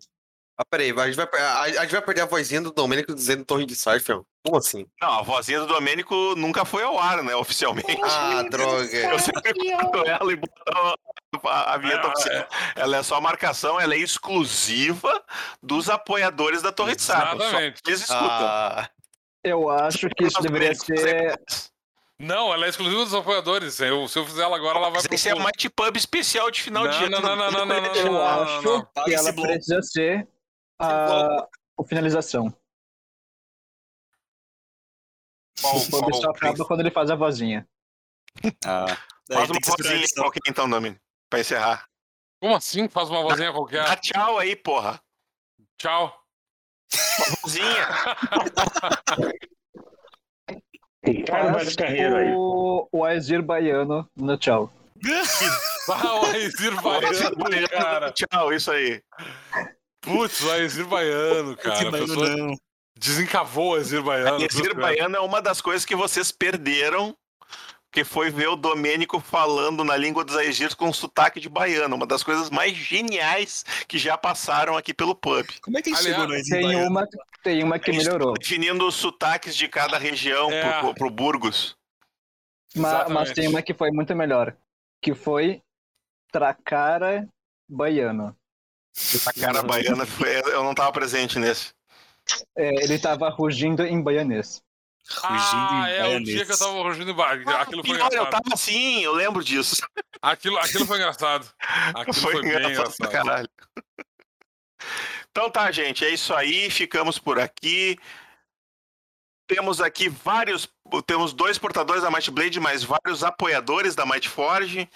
Ah, peraí, a gente, vai, a, a gente vai perder a vozinha do Domênico dizendo Torre de Sarfield. Como assim? Não, a vozinha do Domênico nunca foi ao ar, né? Oficialmente. Ah, droga. Eu sempre corto ela e boto a, a vinheta Ah, oficial. Ela é só marcação, ela é exclusiva dos apoiadores da Torre de Sardo. Só Exatamente. eles escutam. Ah, Eu acho que isso deveria ser. Não, ela é exclusiva dos apoiadores. Eu, se eu fizer ela agora, ela vai esse é o Mighty Pub especial de final Não, de ano. não, não, não, não, não, não, Eu não, acho não. que Paga ela esse bloco. precisa ser a, a finalização. Qual- O qual- pub só acaba quando ele faz a vozinha. Ah, Faz uma vozinha qualquer então, Domênico. Pra encerrar. Como assim? Faz uma vozinha qualquer. Dá tchau aí, porra. Tchau. Uma vozinha. Vai carreira aí. o, o Aesir Baiano no tchau. Ah, o Aizir Baiano, cara. Tchau, isso aí. Putz, o Aizir Baiano, cara. Baiano pessoa não. desencavou o Aizir Baiano. Aesir Baiano é uma das coisas que vocês perderam, que foi ver o Domênico falando na língua dos Aegirs com sotaque de baiano. Uma das coisas mais geniais que já passaram aqui pelo pub. Como é que Aliás, chegou no Tem Baiano? uma, tem uma que melhorou. Definindo os sotaques de cada região É. pro, pro Burgos. Ma- Mas, Exatamente. tem uma que foi muito melhor. Que foi Tracara Baiano. A cara baiana foi. Eu não tava presente nesse. É, ele tava rugindo em baianês. Rugindo Ah, em é, o baianês. dia que eu tava rugindo em bar. Aquilo foi Pior, eu engraçado. tava assim, eu lembro disso. Aquilo, aquilo foi engraçado. Aquilo foi, bem engraçado pra engraçado. caralho. Então tá, gente, é isso aí. Ficamos por aqui. Temos aqui vários. Temos dois portadores da Might Blade, mais vários apoiadores da Might Forge.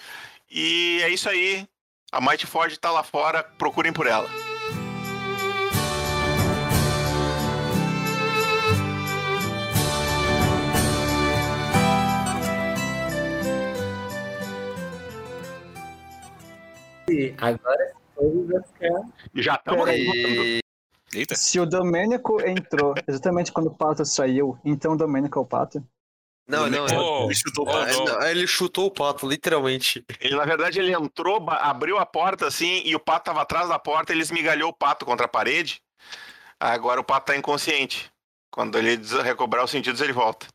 E é isso aí. A Might Forge tá lá fora, procurem por ela. Agora. Já estamos peraí. Eita. Se o Domênico entrou exatamente quando o Pato saiu, então o Domênico é o Pato? Não, não. Oh, Ele chutou o oh, pato. Não. ele chutou o pato, literalmente. Ele, na verdade, ele entrou, abriu a porta assim, e o pato tava atrás da porta, ele esmigalhou o pato contra a parede. Agora o pato tá inconsciente. Quando ele recobrar os sentidos, ele volta.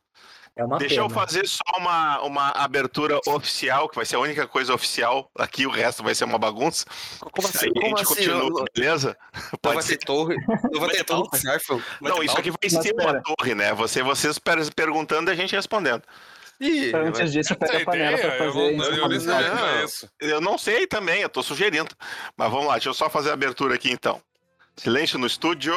É uma Deixa eu pena. fazer só uma, uma abertura oficial, que vai ser a única coisa oficial. Aqui o resto vai ser uma bagunça. Como assim? Aí a gente assim? continua, Não, não beleza? vai Pode ter ser. torre. Não vai Vai ter torre. Vai Não, isso aqui vai Mas ser uma torre, né? Você, vocês per- perguntando e a gente respondendo. Ih, vai- Antes disso, pega a panela ideia, pra eu fazer não, eu Não. era isso. Eu não sei também, eu tô sugerindo. Mas vamos lá, deixa eu só fazer a abertura aqui então. Silêncio no estúdio.